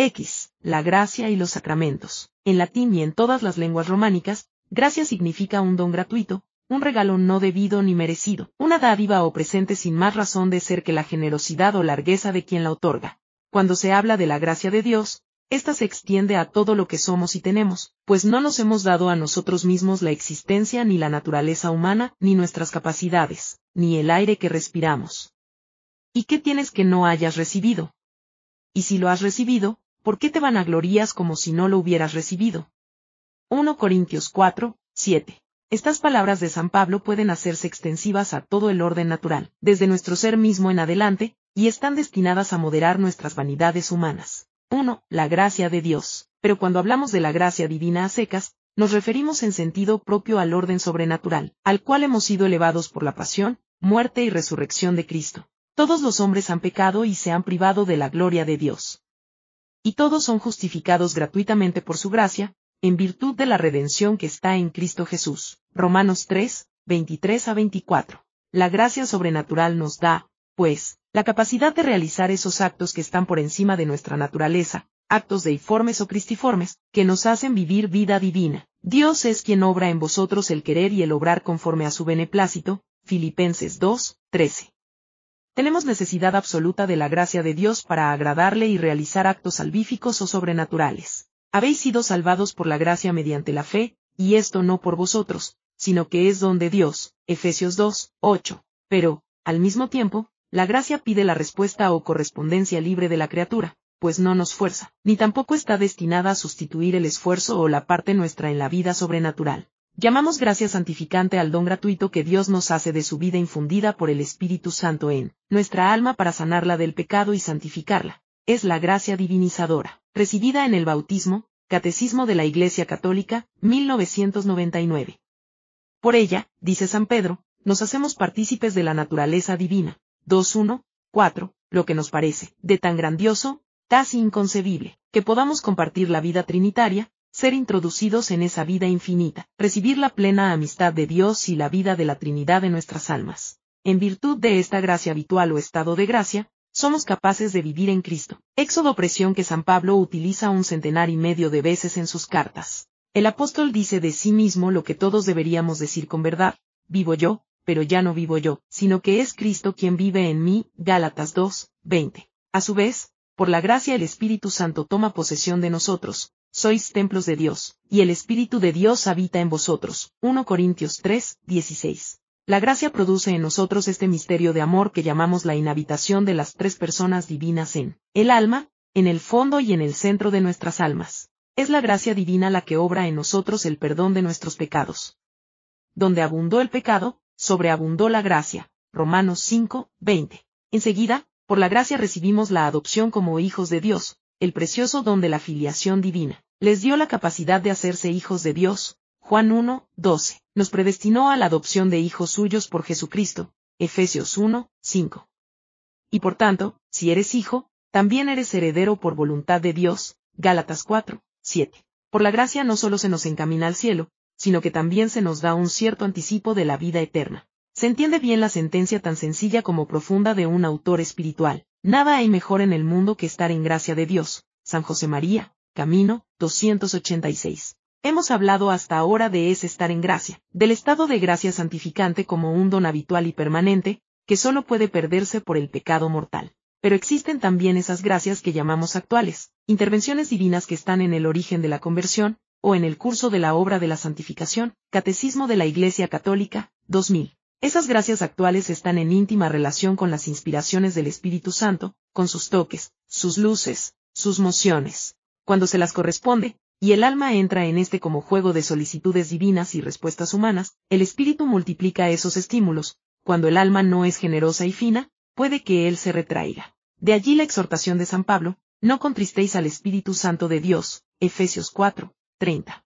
X. La gracia y los sacramentos. En latín y en todas las lenguas románicas, gracia significa un don gratuito, un regalo no debido ni merecido, una dádiva o presente sin más razón de ser que la generosidad o largueza de quien la otorga. Cuando se habla de la gracia de Dios, esta se extiende a todo lo que somos y tenemos, pues no nos hemos dado a nosotros mismos la existencia ni la naturaleza humana, ni nuestras capacidades, ni el aire que respiramos. ¿Y qué tienes que no hayas recibido? Y si lo has recibido, ¿por qué te vanaglorías como si no lo hubieras recibido? 1 Corintios 4, 7. Estas palabras de San Pablo pueden hacerse extensivas a todo el orden natural, desde nuestro ser mismo en adelante, y están destinadas a moderar nuestras vanidades humanas. 1. La gracia de Dios. Pero cuando hablamos de la gracia divina a secas, nos referimos en sentido propio al orden sobrenatural, al cual hemos sido elevados por la pasión, muerte y resurrección de Cristo. Todos los hombres han pecado y se han privado de la gloria de Dios. Y todos son justificados gratuitamente por su gracia, en virtud de la redención que está en Cristo Jesús. Romanos 3, 23 a 24. La gracia sobrenatural nos da, pues, la capacidad de realizar esos actos que están por encima de nuestra naturaleza, actos deiformes o cristiformes, que nos hacen vivir vida divina. Dios es quien obra en vosotros el querer y el obrar conforme a su beneplácito. Filipenses 2, 13. Tenemos necesidad absoluta de la gracia de Dios para agradarle y realizar actos salvíficos o sobrenaturales. Habéis sido salvados por la gracia mediante la fe, y esto no por vosotros, sino que es don de Dios. Efesios 2, 8. Pero, al mismo tiempo, la gracia pide la respuesta o correspondencia libre de la criatura, pues no nos fuerza, ni tampoco está destinada a sustituir el esfuerzo o la parte nuestra en la vida sobrenatural. Llamamos gracia santificante al don gratuito que Dios nos hace de su vida infundida por el Espíritu Santo en nuestra alma para sanarla del pecado y santificarla. Es la gracia divinizadora, recibida en el bautismo, Catecismo de la Iglesia Católica, 1999. Por ella, dice San Pedro, nos hacemos partícipes de la naturaleza divina, 2.1, 4, lo que nos parece, de tan grandioso, casi inconcebible, que podamos compartir la vida trinitaria, ser introducidos en esa vida infinita, recibir la plena amistad de Dios y la vida de la Trinidad en nuestras almas. En virtud de esta gracia habitual o estado de gracia, somos capaces de vivir en Cristo. Éxodo presión que San Pablo utiliza un centenar y medio de veces en sus cartas. El apóstol dice de sí mismo lo que todos deberíamos decir con verdad, vivo yo, pero ya no vivo yo, sino que es Cristo quien vive en mí, Gálatas 2, 20. A su vez, por la gracia el Espíritu Santo toma posesión de nosotros, sois templos de Dios, y el Espíritu de Dios habita en vosotros. 1 Corintios 3, 16. La gracia produce en nosotros este misterio de amor que llamamos la inhabitación de las tres personas divinas en el alma, en el fondo y en el centro de nuestras almas. Es la gracia divina la que obra en nosotros el perdón de nuestros pecados. Donde abundó el pecado, sobreabundó la gracia. Romanos 5, 20. Enseguida, por la gracia recibimos la adopción como hijos de Dios, el precioso don de la filiación divina. Les dio la capacidad de hacerse hijos de Dios. Juan 1, 12. Nos predestinó a la adopción de hijos suyos por Jesucristo. Efesios 1, 5. Y por tanto, si eres hijo, también eres heredero por voluntad de Dios. Gálatas 4, 7. Por la gracia no solo se nos encamina al cielo, sino que también se nos da un cierto anticipo de la vida eterna. Se entiende bien la sentencia tan sencilla como profunda de un autor espiritual. Nada hay mejor en el mundo que estar en gracia de Dios. San José María, Camino, 286. Hemos hablado hasta ahora de ese estar en gracia, del estado de gracia santificante como un don habitual y permanente, que solo puede perderse por el pecado mortal. Pero existen también esas gracias que llamamos actuales, intervenciones divinas que están en el origen de la conversión, o en el curso de la obra de la santificación, Catecismo de la Iglesia Católica, 2000. Esas gracias actuales están en íntima relación con las inspiraciones del Espíritu Santo, con sus toques, sus luces, sus mociones. Cuando se las corresponde, y el alma entra en este como juego de solicitudes divinas y respuestas humanas, el Espíritu multiplica esos estímulos, cuando el alma no es generosa y fina, puede que él se retraiga. De allí la exhortación de San Pablo, no contristéis al Espíritu Santo de Dios, Efesios 4, 30.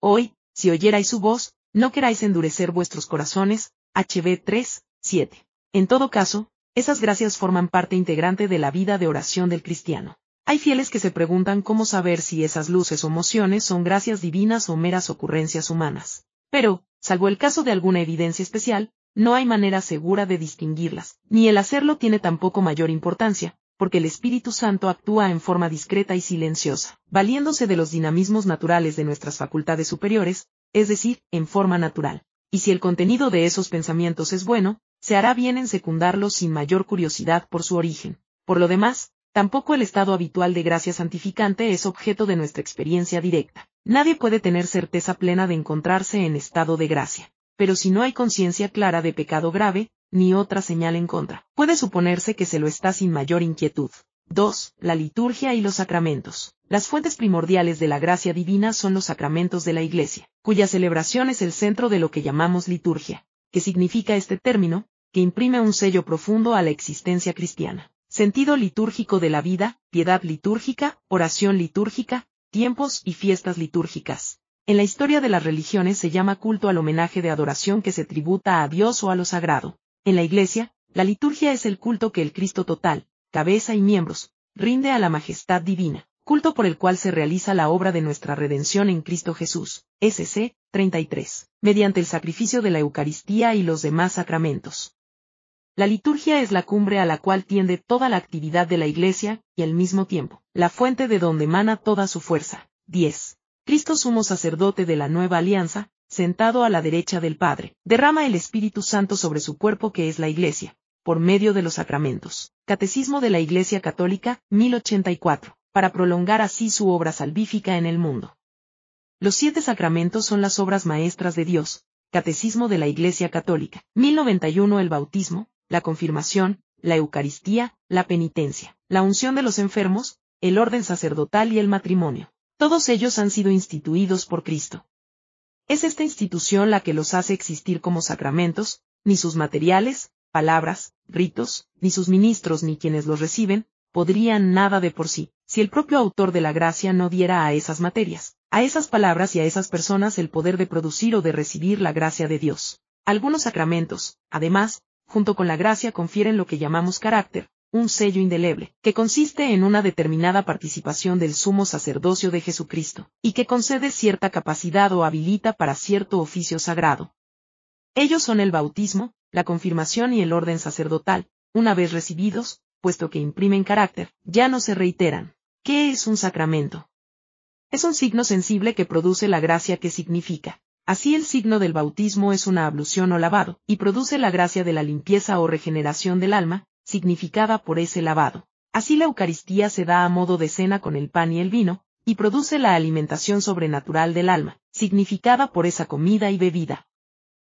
Hoy, si oyerais su voz, no queráis endurecer vuestros corazones, HB 3, 7. En todo caso, esas gracias forman parte integrante de la vida de oración del cristiano. Hay fieles que se preguntan cómo saber si esas luces o mociones son gracias divinas o meras ocurrencias humanas. Pero, salvo el caso de alguna evidencia especial, no hay manera segura de distinguirlas, ni el hacerlo tiene tampoco mayor importancia, porque el Espíritu Santo actúa en forma discreta y silenciosa, valiéndose de los dinamismos naturales de nuestras facultades superiores, es decir, en forma natural. Y si el contenido de esos pensamientos es bueno, se hará bien en secundarlos sin mayor curiosidad por su origen. Por lo demás, tampoco el estado habitual de gracia santificante es objeto de nuestra experiencia directa. Nadie puede tener certeza plena de encontrarse en estado de gracia. Pero si no hay conciencia clara de pecado grave, ni otra señal en contra. Puede suponerse que se lo está sin mayor inquietud. 2. La liturgia y los sacramentos. Las fuentes primordiales de la gracia divina son los sacramentos de la Iglesia, cuya celebración es el centro de lo que llamamos liturgia. ¿Qué significa este término? Que imprime un sello profundo a la existencia cristiana. Sentido litúrgico de la vida, piedad litúrgica, oración litúrgica, tiempos y fiestas litúrgicas. En la historia de las religiones se llama culto al homenaje de adoración que se tributa a Dios o a lo sagrado. En la Iglesia, la liturgia es el culto que el Cristo total, cabeza y miembros, rinde a la majestad divina, culto por el cual se realiza la obra de nuestra redención en Cristo Jesús, SC 33, mediante el sacrificio de la Eucaristía y los demás sacramentos. La liturgia es la cumbre a la cual tiende toda la actividad de la Iglesia, y al mismo tiempo, la fuente de donde emana toda su fuerza. 10. Cristo sumo sacerdote de la nueva alianza, sentado a la derecha del Padre, derrama el Espíritu Santo sobre su cuerpo que es la Iglesia, por medio de los sacramentos. Catecismo de la Iglesia Católica, 1084, para prolongar así su obra salvífica en el mundo. Los siete sacramentos son las obras maestras de Dios. Catecismo de la Iglesia Católica, 1091 el bautismo, la confirmación, la Eucaristía, la penitencia, la unción de los enfermos, el orden sacerdotal y el matrimonio. Todos ellos han sido instituidos por Cristo. Es esta institución la que los hace existir como sacramentos, ni sus materiales, palabras, ritos, ni sus ministros ni quienes los reciben, podrían nada de por sí, si el propio autor de la gracia no diera a esas materias, a esas palabras y a esas personas el poder de producir o de recibir la gracia de Dios. Algunos sacramentos, además, junto con la gracia confieren lo que llamamos carácter, un sello indeleble, que consiste en una determinada participación del sumo sacerdocio de Jesucristo, y que concede cierta capacidad o habilita para cierto oficio sagrado. Ellos son el bautismo, la confirmación y el orden sacerdotal, una vez recibidos, puesto que imprimen carácter, ya no se reiteran. ¿Qué es un sacramento? Es un signo sensible que produce la gracia que significa. Así el signo del bautismo es una ablución o lavado, y produce la gracia de la limpieza o regeneración del alma, significada por ese lavado. Así la Eucaristía se da a modo de cena con el pan y el vino, y produce la alimentación sobrenatural del alma, significada por esa comida y bebida.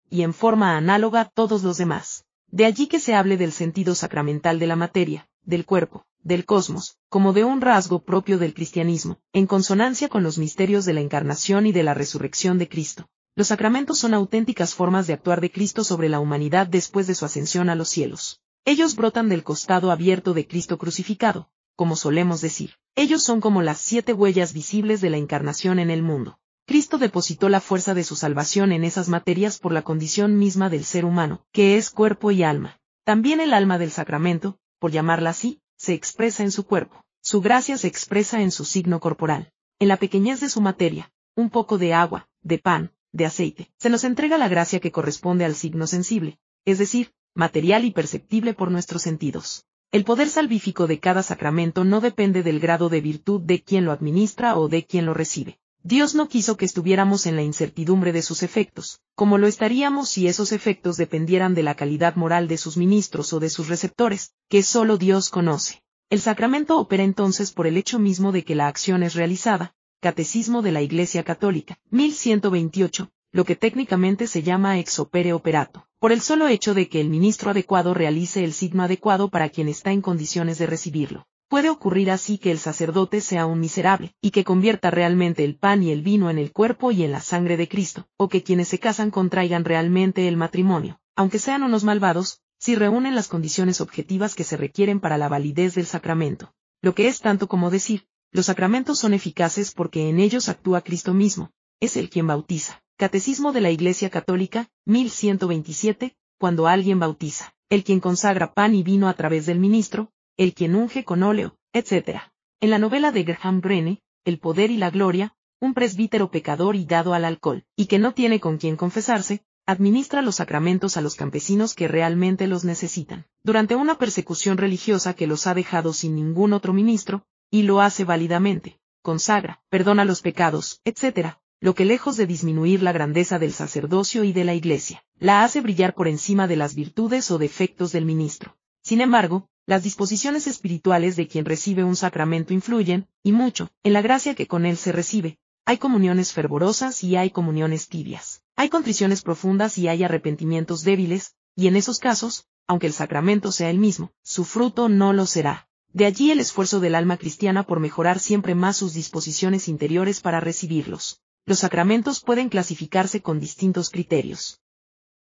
Y en forma análoga todos los demás. De allí que se hable del sentido sacramental de la materia, del cuerpo, del cosmos, como de un rasgo propio del cristianismo, en consonancia con los misterios de la encarnación y de la resurrección de Cristo. Los sacramentos son auténticas formas de actuar de Cristo sobre la humanidad después de su ascensión a los cielos. Ellos brotan del costado abierto de Cristo crucificado, como solemos decir. Ellos son como las siete huellas visibles de la encarnación en el mundo. Cristo depositó la fuerza de su salvación en esas materias por la condición misma del ser humano, que es cuerpo y alma. También el alma del sacramento, por llamarla así, se expresa en su cuerpo. Su gracia se expresa en su signo corporal. En la pequeñez de su materia, un poco de agua, de pan, de aceite, se nos entrega la gracia que corresponde al signo sensible, es decir, material y perceptible por nuestros sentidos. El poder salvífico de cada sacramento no depende del grado de virtud de quien lo administra o de quien lo recibe. Dios no quiso que estuviéramos en la incertidumbre de sus efectos, como lo estaríamos si esos efectos dependieran de la calidad moral de sus ministros o de sus receptores, que solo Dios conoce. El sacramento opera entonces por el hecho mismo de que la acción es realizada. Catecismo de la Iglesia Católica, 1128, lo que técnicamente se llama ex opere operato, por el solo hecho de que el ministro adecuado realice el signo adecuado para quien está en condiciones de recibirlo. Puede ocurrir así que el sacerdote sea un miserable, y que convierta realmente el pan y el vino en el cuerpo y en la sangre de Cristo, o que quienes se casan contraigan realmente el matrimonio, aunque sean unos malvados, si reúnen las condiciones objetivas que se requieren para la validez del sacramento. Lo que es tanto como decir, los sacramentos son eficaces porque en ellos actúa Cristo mismo, es el quien bautiza. Catecismo de la Iglesia Católica, 1127, cuando alguien bautiza, el quien consagra pan y vino a través del ministro, el quien unge con óleo, etc. En la novela de Graham Greene, El poder y la gloria, un presbítero pecador y dado al alcohol, y que no tiene con quien confesarse, administra los sacramentos a los campesinos que realmente los necesitan. Durante una persecución religiosa que los ha dejado sin ningún otro ministro, y lo hace válidamente, consagra, perdona los pecados, etc., lo que lejos de disminuir la grandeza del sacerdocio y de la Iglesia, la hace brillar por encima de las virtudes o defectos del ministro. Sin embargo, las disposiciones espirituales de quien recibe un sacramento influyen, y mucho, en la gracia que con él se recibe. Hay comuniones fervorosas y hay comuniones tibias. Hay contriciones profundas y hay arrepentimientos débiles, y en esos casos, aunque el sacramento sea el mismo, su fruto no lo será. De allí el esfuerzo del alma cristiana por mejorar siempre más sus disposiciones interiores para recibirlos los sacramentos pueden clasificarse con distintos criterios.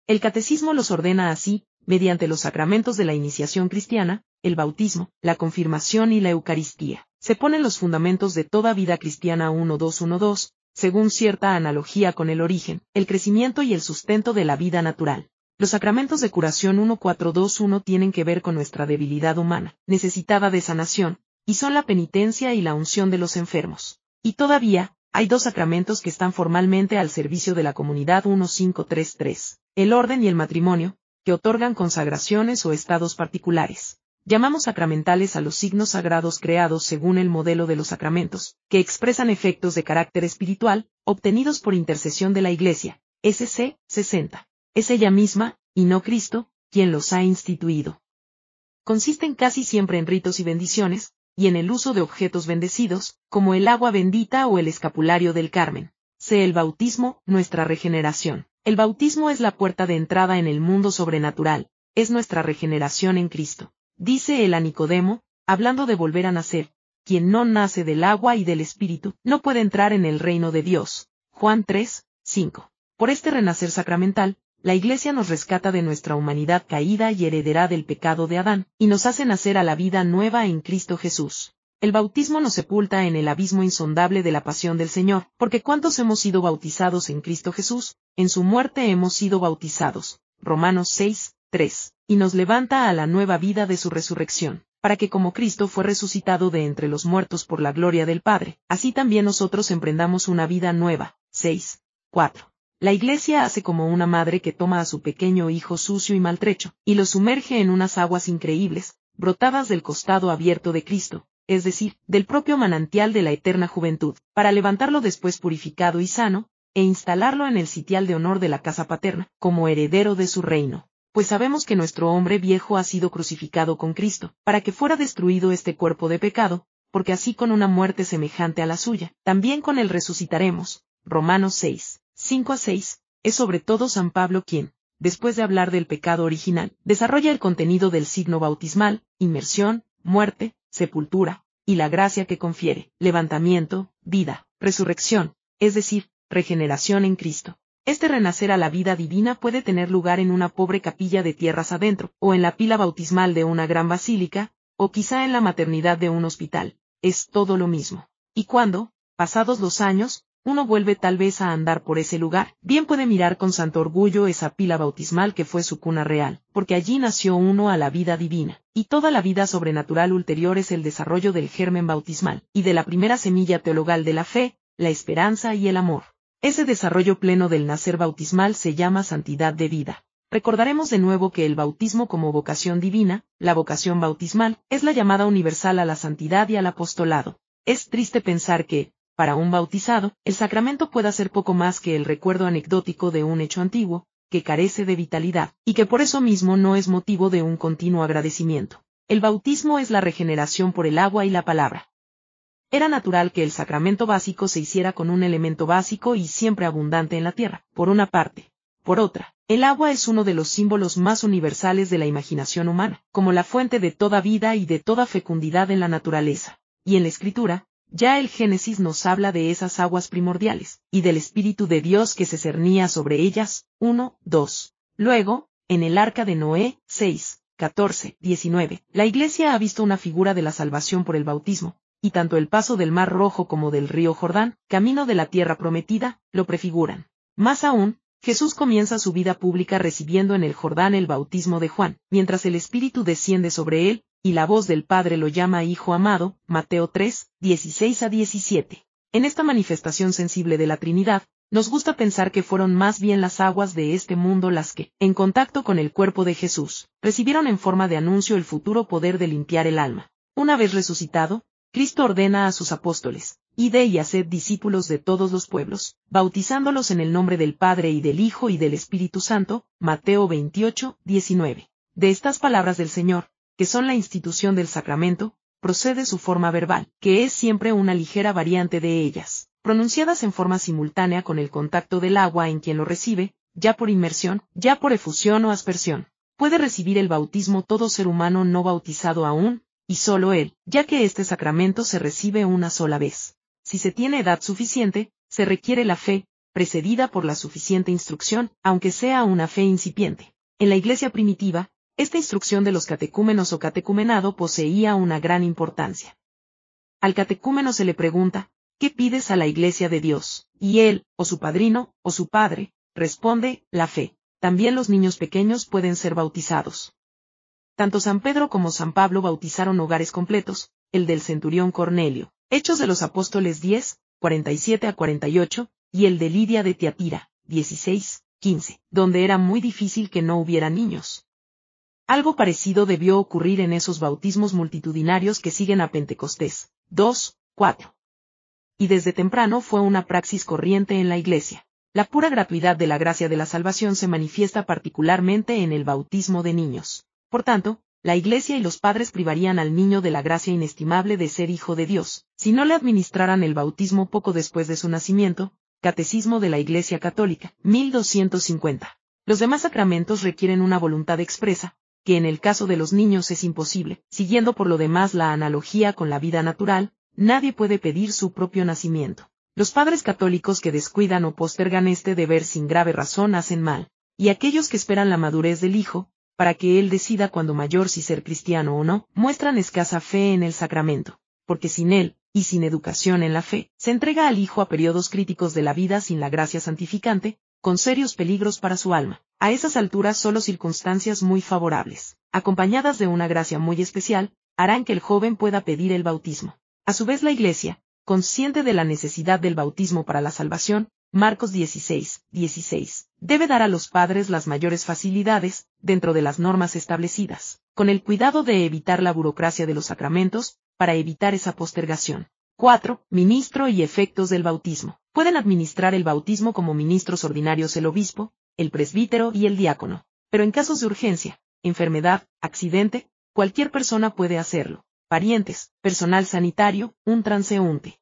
El catecismo los ordena así, mediante los sacramentos de la iniciación cristiana, el bautismo, la confirmación y la Eucaristía. Se ponen los fundamentos de toda vida cristiana 1-2-1-2, según cierta analogía con el origen, el crecimiento y el sustento de la vida natural. Los sacramentos de curación 1-4-2-1 tienen que ver con nuestra debilidad humana, necesitada de sanación, y son la penitencia y la unción de los enfermos. Y todavía, hay dos sacramentos que están formalmente al servicio de la comunidad 1533, el orden y el matrimonio, que otorgan consagraciones o estados particulares. Llamamos sacramentales a los signos sagrados creados según el modelo de los sacramentos, que expresan efectos de carácter espiritual, obtenidos por intercesión de la Iglesia, SC 60. Es ella misma, y no Cristo, quien los ha instituido. Consisten casi siempre en ritos y bendiciones, y en el uso de objetos bendecidos, como el agua bendita o el escapulario del Carmen. Sé el bautismo, nuestra regeneración. El bautismo es la puerta de entrada en el mundo sobrenatural, es nuestra regeneración en Cristo. Dice el a Nicodemo, hablando de volver a nacer, quien no nace del agua y del Espíritu, no puede entrar en el reino de Dios. Juan 3, 5. Por este renacer sacramental, la Iglesia nos rescata de nuestra humanidad caída y heredera del pecado de Adán, y nos hace nacer a la vida nueva en Cristo Jesús. El bautismo nos sepulta en el abismo insondable de la pasión del Señor, porque cuantos hemos sido bautizados en Cristo Jesús, en su muerte hemos sido bautizados. Romanos 6, 3. Y nos levanta a la nueva vida de su resurrección, para que como Cristo fue resucitado de entre los muertos por la gloria del Padre, así también nosotros emprendamos una vida nueva. 6, 4. La iglesia hace como una madre que toma a su pequeño hijo sucio y maltrecho, y lo sumerge en unas aguas increíbles, brotadas del costado abierto de Cristo, es decir, del propio manantial de la eterna juventud, para levantarlo después purificado y sano, e instalarlo en el sitial de honor de la casa paterna, como heredero de su reino. Pues sabemos que nuestro hombre viejo ha sido crucificado con Cristo, para que fuera destruido este cuerpo de pecado, porque así con una muerte semejante a la suya, también con él resucitaremos. Romanos 6. 5 a 6, es sobre todo San Pablo quien, después de hablar del pecado original, desarrolla el contenido del signo bautismal, inmersión, muerte, sepultura, y la gracia que confiere, levantamiento, vida, resurrección, es decir, regeneración en Cristo. Este renacer a la vida divina puede tener lugar en una pobre capilla de tierras adentro, o en la pila bautismal de una gran basílica, o quizá en la maternidad de un hospital. Es todo lo mismo. Y cuando, pasados los años, uno vuelve tal vez a andar por ese lugar, bien puede mirar con santo orgullo esa pila bautismal que fue su cuna real, porque allí nació uno a la vida divina, y toda la vida sobrenatural ulterior es el desarrollo del germen bautismal, y de la primera semilla teologal de la fe, la esperanza y el amor. Ese desarrollo pleno del nacer bautismal se llama santidad de vida. Recordaremos de nuevo que el bautismo como vocación divina, la vocación bautismal, es la llamada universal a la santidad y al apostolado. Es triste pensar que, para un bautizado, el sacramento pueda ser poco más que el recuerdo anecdótico de un hecho antiguo, que carece de vitalidad, y que por eso mismo no es motivo de un continuo agradecimiento. El bautismo es la regeneración por el agua y la palabra. Era natural que el sacramento básico se hiciera con un elemento básico y siempre abundante en la tierra, por una parte. Por otra, el agua es uno de los símbolos más universales de la imaginación humana, como la fuente de toda vida y de toda fecundidad en la naturaleza. Y en la escritura, ya el Génesis nos habla de esas aguas primordiales, y del Espíritu de Dios que se cernía sobre ellas, 1, 2. Luego, en el arca de Noé, 6, 14, 19, la Iglesia ha visto una figura de la salvación por el bautismo, y tanto el paso del Mar Rojo como del río Jordán, camino de la tierra prometida, lo prefiguran. Más aún, Jesús comienza su vida pública recibiendo en el Jordán el bautismo de Juan, mientras el Espíritu desciende sobre él, y la voz del Padre lo llama Hijo amado, Mateo 3, 16 a 17. En esta manifestación sensible de la Trinidad, nos gusta pensar que fueron más bien las aguas de este mundo las que, en contacto con el cuerpo de Jesús, recibieron en forma de anuncio el futuro poder de limpiar el alma. Una vez resucitado, Cristo ordena a sus apóstoles, Ide y haced discípulos de todos los pueblos, bautizándolos en el nombre del Padre y del Hijo y del Espíritu Santo, Mateo 28, 19. De estas palabras del Señor, que son la institución del sacramento, procede su forma verbal, que es siempre una ligera variante de ellas, pronunciadas en forma simultánea con el contacto del agua en quien lo recibe, ya por inmersión, ya por efusión o aspersión. Puede recibir el bautismo todo ser humano no bautizado aún, y solo él, ya que este sacramento se recibe una sola vez. Si se tiene edad suficiente, se requiere la fe, precedida por la suficiente instrucción, aunque sea una fe incipiente. En la iglesia primitiva, esta instrucción de los catecúmenos o catecumenado poseía una gran importancia. Al catecúmeno se le pregunta, ¿qué pides a la iglesia de Dios? Y él, o su padrino, o su padre, responde, la fe. También los niños pequeños pueden ser bautizados. Tanto San Pedro como San Pablo bautizaron hogares completos, el del centurión Cornelio, Hechos de los Apóstoles 10, 47 a 48, y el de Lidia de Tiatira, 16, 15, donde era muy difícil que no hubiera niños. Algo parecido debió ocurrir en esos bautismos multitudinarios que siguen a Pentecostés. 2, 4. Y desde temprano fue una praxis corriente en la Iglesia. La pura gratuidad de la gracia de la salvación se manifiesta particularmente en el bautismo de niños. Por tanto, la Iglesia y los padres privarían al niño de la gracia inestimable de ser hijo de Dios, si no le administraran el bautismo poco después de su nacimiento, Catecismo de la Iglesia Católica, 1250. Los demás sacramentos requieren una voluntad expresa, que en el caso de los niños es imposible, siguiendo por lo demás la analogía con la vida natural, nadie puede pedir su propio nacimiento. Los padres católicos que descuidan o postergan este deber sin grave razón hacen mal, y aquellos que esperan la madurez del hijo, para que él decida cuando mayor si ser cristiano o no, muestran escasa fe en el sacramento, porque sin él, y sin educación en la fe, se entrega al hijo a periodos críticos de la vida sin la gracia santificante, con serios peligros para su alma. A esas alturas solo circunstancias muy favorables, acompañadas de una gracia muy especial, harán que el joven pueda pedir el bautismo. A su vez la Iglesia, consciente de la necesidad del bautismo para la salvación, Marcos 16, 16, debe dar a los padres las mayores facilidades, dentro de las normas establecidas, con el cuidado de evitar la burocracia de los sacramentos, para evitar esa postergación. 4. Ministro y efectos del bautismo. Pueden administrar el bautismo como ministros ordinarios el obispo, el presbítero y el diácono. Pero en casos de urgencia, enfermedad, accidente, cualquier persona puede hacerlo. Parientes, personal sanitario, un transeúnte.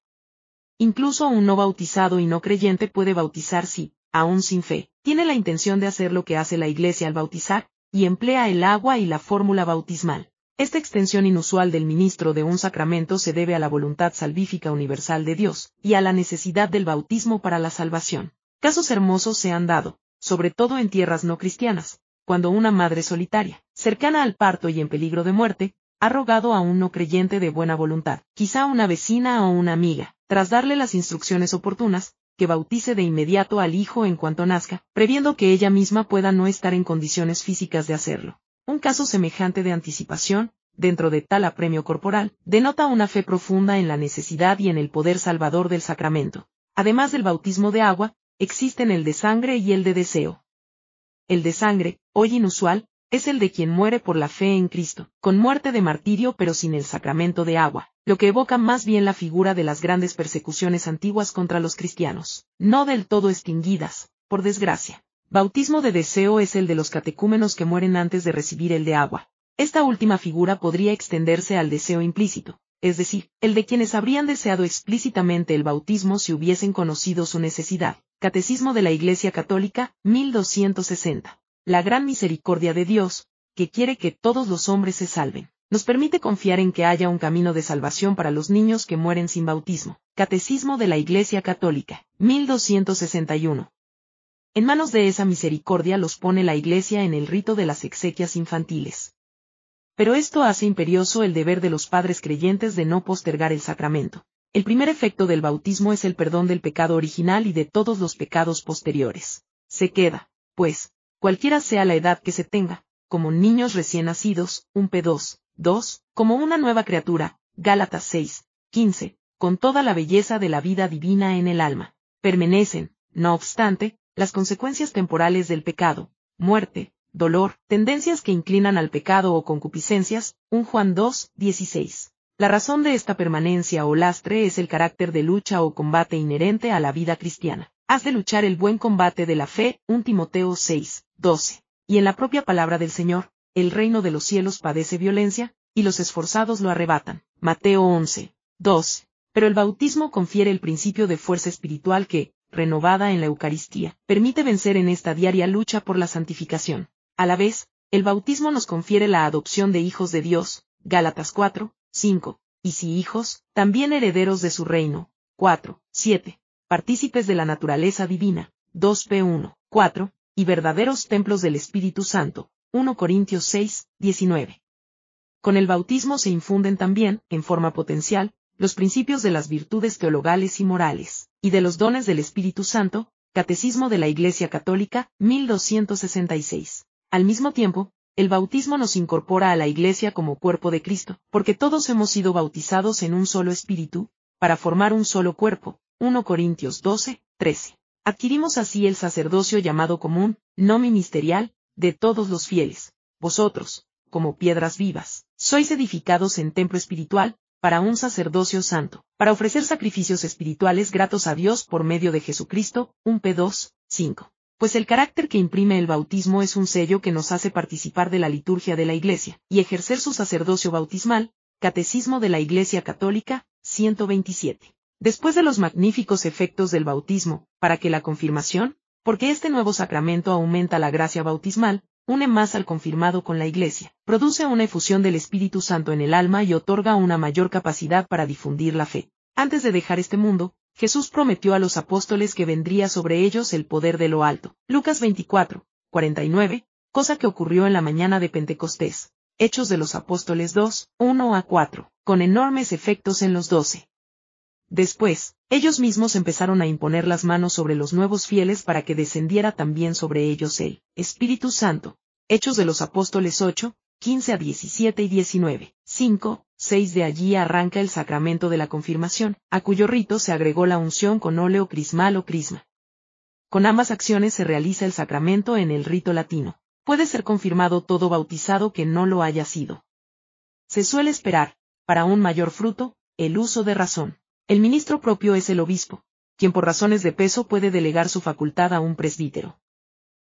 Incluso un no bautizado y no creyente puede bautizar si, aún sin fe, tiene la intención de hacer lo que hace la Iglesia al bautizar, y emplea el agua y la fórmula bautismal. Esta extensión inusual del ministro de un sacramento se debe a la voluntad salvífica universal de Dios, y a la necesidad del bautismo para la salvación. Casos hermosos se han dado, sobre todo en tierras no cristianas, cuando una madre solitaria, cercana al parto y en peligro de muerte, ha rogado a un no creyente de buena voluntad, quizá una vecina o una amiga, tras darle las instrucciones oportunas, que bautice de inmediato al hijo en cuanto nazca, previendo que ella misma pueda no estar en condiciones físicas de hacerlo. Un caso semejante de anticipación, dentro de tal apremio corporal, denota una fe profunda en la necesidad y en el poder salvador del sacramento. Además del bautismo de agua, existen el de sangre y el de deseo. El de sangre, hoy inusual, es el de quien muere por la fe en Cristo, con muerte de martirio pero sin el sacramento de agua, lo que evoca más bien la figura de las grandes persecuciones antiguas contra los cristianos, no del todo extinguidas, por desgracia. Bautismo de deseo es el de los catecúmenos que mueren antes de recibir el de agua. Esta última figura podría extenderse al deseo implícito, es decir, el de quienes habrían deseado explícitamente el bautismo si hubiesen conocido su necesidad. Catecismo de la Iglesia Católica, 1260. La gran misericordia de Dios, que quiere que todos los hombres se salven, nos permite confiar en que haya un camino de salvación para los niños que mueren sin bautismo. Catecismo de la Iglesia Católica, 1261. En manos de esa misericordia los pone la Iglesia en el rito de las exequias infantiles pero esto hace imperioso el deber de los padres creyentes de no postergar el sacramento. El primer efecto del bautismo es el perdón del pecado original y de todos los pecados posteriores. Se queda, pues, cualquiera sea la edad que se tenga, como niños recién nacidos, un P2, 2, como una nueva criatura, Gálatas 6, 15, con toda la belleza de la vida divina en el alma. Permanecen, no obstante, las consecuencias temporales del pecado, muerte, dolor, tendencias que inclinan al pecado o concupiscencias, 1 Juan 2, 16. La razón de esta permanencia o lastre es el carácter de lucha o combate inherente a la vida cristiana. Has de luchar el buen combate de la fe, 1 Timoteo 6, 12. Y en la propia palabra del Señor, el reino de los cielos padece violencia, y los esforzados lo arrebatan. Mateo 11, 12. Pero el bautismo confiere el principio de fuerza espiritual que, renovada en la Eucaristía, permite vencer en esta diaria lucha por la santificación. A la vez, el bautismo nos confiere la adopción de hijos de Dios, Gálatas 4, 5, y si hijos, también herederos de su reino, 4, 7, partícipes de la naturaleza divina, 2 p 1, 4, y verdaderos templos del Espíritu Santo, 1 Corintios 6, 19. Con el bautismo se infunden también, en forma potencial, los principios de las virtudes teologales y morales, y de los dones del Espíritu Santo, Catecismo de la Iglesia Católica, 1266. Al mismo tiempo, el bautismo nos incorpora a la Iglesia como cuerpo de Cristo, porque todos hemos sido bautizados en un solo espíritu, para formar un solo cuerpo. 1 Corintios 12, 13. Adquirimos así el sacerdocio llamado común, no ministerial, de todos los fieles. Vosotros, como piedras vivas, sois edificados en templo espiritual, para un sacerdocio santo, para ofrecer sacrificios espirituales gratos a Dios por medio de Jesucristo, 1 P2, 5. Pues el carácter que imprime el bautismo es un sello que nos hace participar de la liturgia de la Iglesia, y ejercer su sacerdocio bautismal, Catecismo de la Iglesia Católica, 127. Después de los magníficos efectos del bautismo, para que la confirmación, porque este nuevo sacramento aumenta la gracia bautismal, une más al confirmado con la Iglesia, produce una efusión del Espíritu Santo en el alma y otorga una mayor capacidad para difundir la fe. Antes de dejar este mundo, Jesús prometió a los apóstoles que vendría sobre ellos el poder de lo alto. Lucas 24, 49, cosa que ocurrió en la mañana de Pentecostés. Hechos de los Apóstoles 2, 1 a 4, con enormes efectos en los doce. Después, ellos mismos empezaron a imponer las manos sobre los nuevos fieles para que descendiera también sobre ellos el Espíritu Santo, Hechos de los Apóstoles 8, 15 a 17 y 19. 5, 6 de allí arranca el sacramento de la confirmación, a cuyo rito se agregó la unción con óleo crismal o crisma. Con ambas acciones se realiza el sacramento en el rito latino. Puede ser confirmado todo bautizado que no lo haya sido. Se suele esperar, para un mayor fruto, el uso de razón. El ministro propio es el obispo, quien por razones de peso puede delegar su facultad a un presbítero.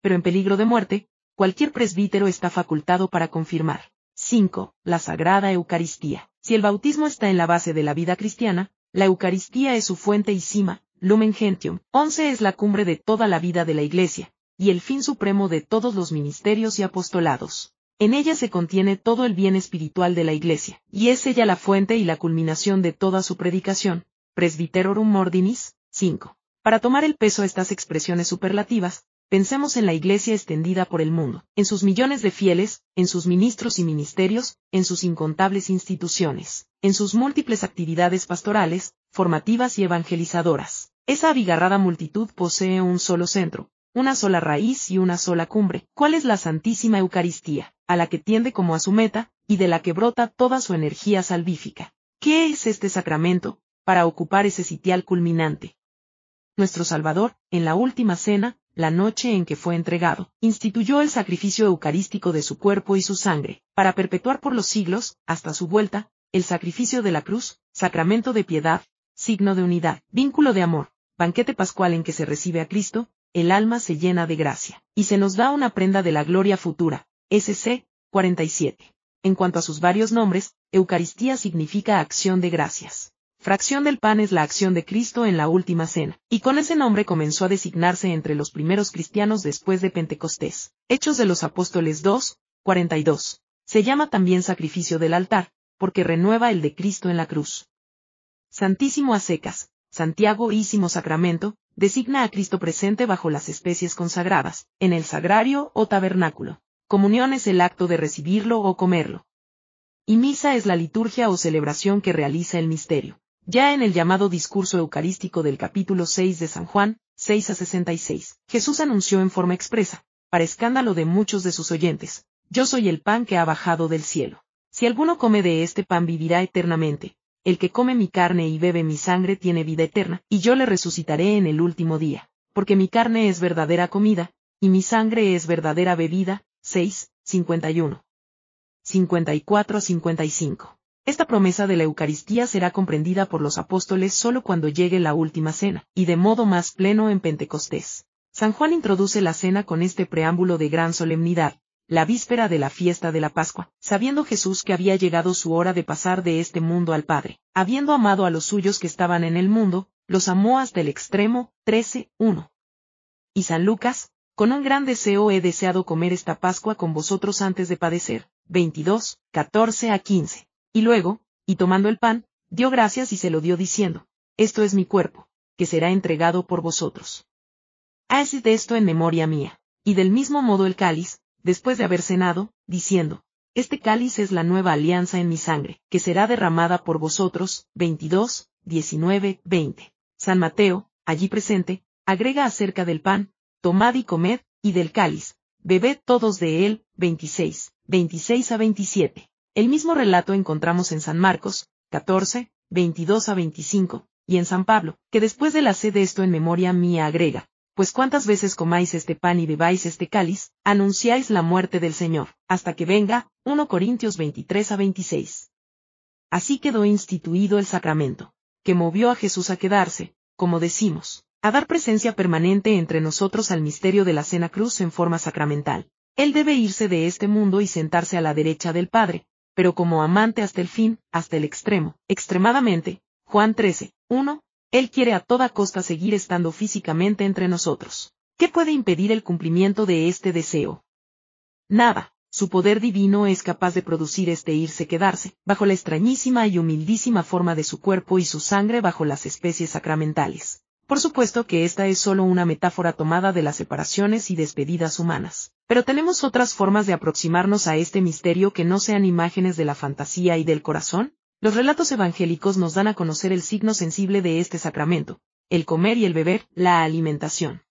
Pero en peligro de muerte, cualquier presbítero está facultado para confirmar. 5. La Sagrada Eucaristía. Si el bautismo está en la base de la vida cristiana, la Eucaristía es su fuente y cima, Lumen Gentium. 11 es la cumbre de toda la vida de la Iglesia, y el fin supremo de todos los ministerios y apostolados. En ella se contiene todo el bien espiritual de la Iglesia, y es ella la fuente y la culminación de toda su predicación. Presbyterorum Ordinis. 5. Para tomar el peso a estas expresiones superlativas, Pensemos en la Iglesia extendida por el mundo, en sus millones de fieles, en sus ministros y ministerios, en sus incontables instituciones, en sus múltiples actividades pastorales, formativas y evangelizadoras. Esa abigarrada multitud posee un solo centro, una sola raíz y una sola cumbre. ¿Cuál es la Santísima Eucaristía, a la que tiende como a su meta, y de la que brota toda su energía salvífica? ¿Qué es este sacramento, para ocupar ese sitial culminante? Nuestro Salvador, en la última cena, la noche en que fue entregado, instituyó el sacrificio eucarístico de su cuerpo y su sangre, para perpetuar por los siglos, hasta su vuelta, el sacrificio de la cruz, sacramento de piedad, signo de unidad, vínculo de amor, banquete pascual en que se recibe a Cristo, el alma se llena de gracia, y se nos da una prenda de la gloria futura. SC 47. En cuanto a sus varios nombres, Eucaristía significa acción de gracias. Fracción del pan es la acción de Cristo en la última cena, y con ese nombre comenzó a designarse entre los primeros cristianos después de Pentecostés. Hechos de los Apóstoles 2, 42. Se llama también sacrificio del altar, porque renueva el de Cristo en la cruz. Santísimo a secas, Santiagoísimo sacramento, designa a Cristo presente bajo las especies consagradas, en el sagrario o tabernáculo. Comunión es el acto de recibirlo o comerlo. Y misa es la liturgia o celebración que realiza el misterio. Ya en el llamado discurso eucarístico del capítulo 6 de San Juan, 6 a 66, Jesús anunció en forma expresa, para escándalo de muchos de sus oyentes, Yo soy el pan que ha bajado del cielo. Si alguno come de este pan vivirá eternamente, el que come mi carne y bebe mi sangre tiene vida eterna, y yo le resucitaré en el último día. porque mi carne es verdadera comida, y mi sangre es verdadera bebida. 6, 51. 54 a 55. Esta promesa de la Eucaristía será comprendida por los apóstoles solo cuando llegue la última cena, y de modo más pleno en Pentecostés. San Juan introduce la cena con este preámbulo de gran solemnidad, la víspera de la fiesta de la Pascua, sabiendo Jesús que había llegado su hora de pasar de este mundo al Padre, habiendo amado a los suyos que estaban en el mundo, los amó hasta el extremo, 13, 1. Y San Lucas, con un gran deseo he deseado comer esta Pascua con vosotros antes de padecer, 22, 14 a 15. Y luego, y tomando el pan, dio gracias y se lo dio diciendo, Esto es mi cuerpo, que será entregado por vosotros. Haced esto en memoria mía. Y del mismo modo el cáliz, después de haber cenado, diciendo, Este cáliz es la nueva alianza en mi sangre, que será derramada por vosotros. 22, 19, 20. San Mateo, allí presente, agrega acerca del pan, tomad y comed, y del cáliz, bebed todos de él. 26, 26 a 27. El mismo relato encontramos en San Marcos, 14, 22 a 25, y en San Pablo, que después de la sed esto en memoria mía agrega, pues cuántas veces comáis este pan y bebáis este cáliz, anunciáis la muerte del Señor, hasta que venga, 1 Corintios 23 a 26. Así quedó instituido el sacramento, que movió a Jesús a quedarse, como decimos, a dar presencia permanente entre nosotros al misterio de la cena cruz en forma sacramental. Él debe irse de este mundo y sentarse a la derecha del Padre, pero como amante hasta el fin, hasta el extremo, extremadamente, Juan 13, 1, Él quiere a toda costa seguir estando físicamente entre nosotros. ¿Qué puede impedir el cumplimiento de este deseo? Nada, su poder divino es capaz de producir este irse quedarse, bajo la extrañísima y humildísima forma de su cuerpo y su sangre bajo las especies sacramentales. Por supuesto que esta es solo una metáfora tomada de las separaciones y despedidas humanas. Pero tenemos otras formas de aproximarnos a este misterio que no sean imágenes de la fantasía y del corazón. Los relatos evangélicos nos dan a conocer el signo sensible de este sacramento, el comer y el beber, la alimentación.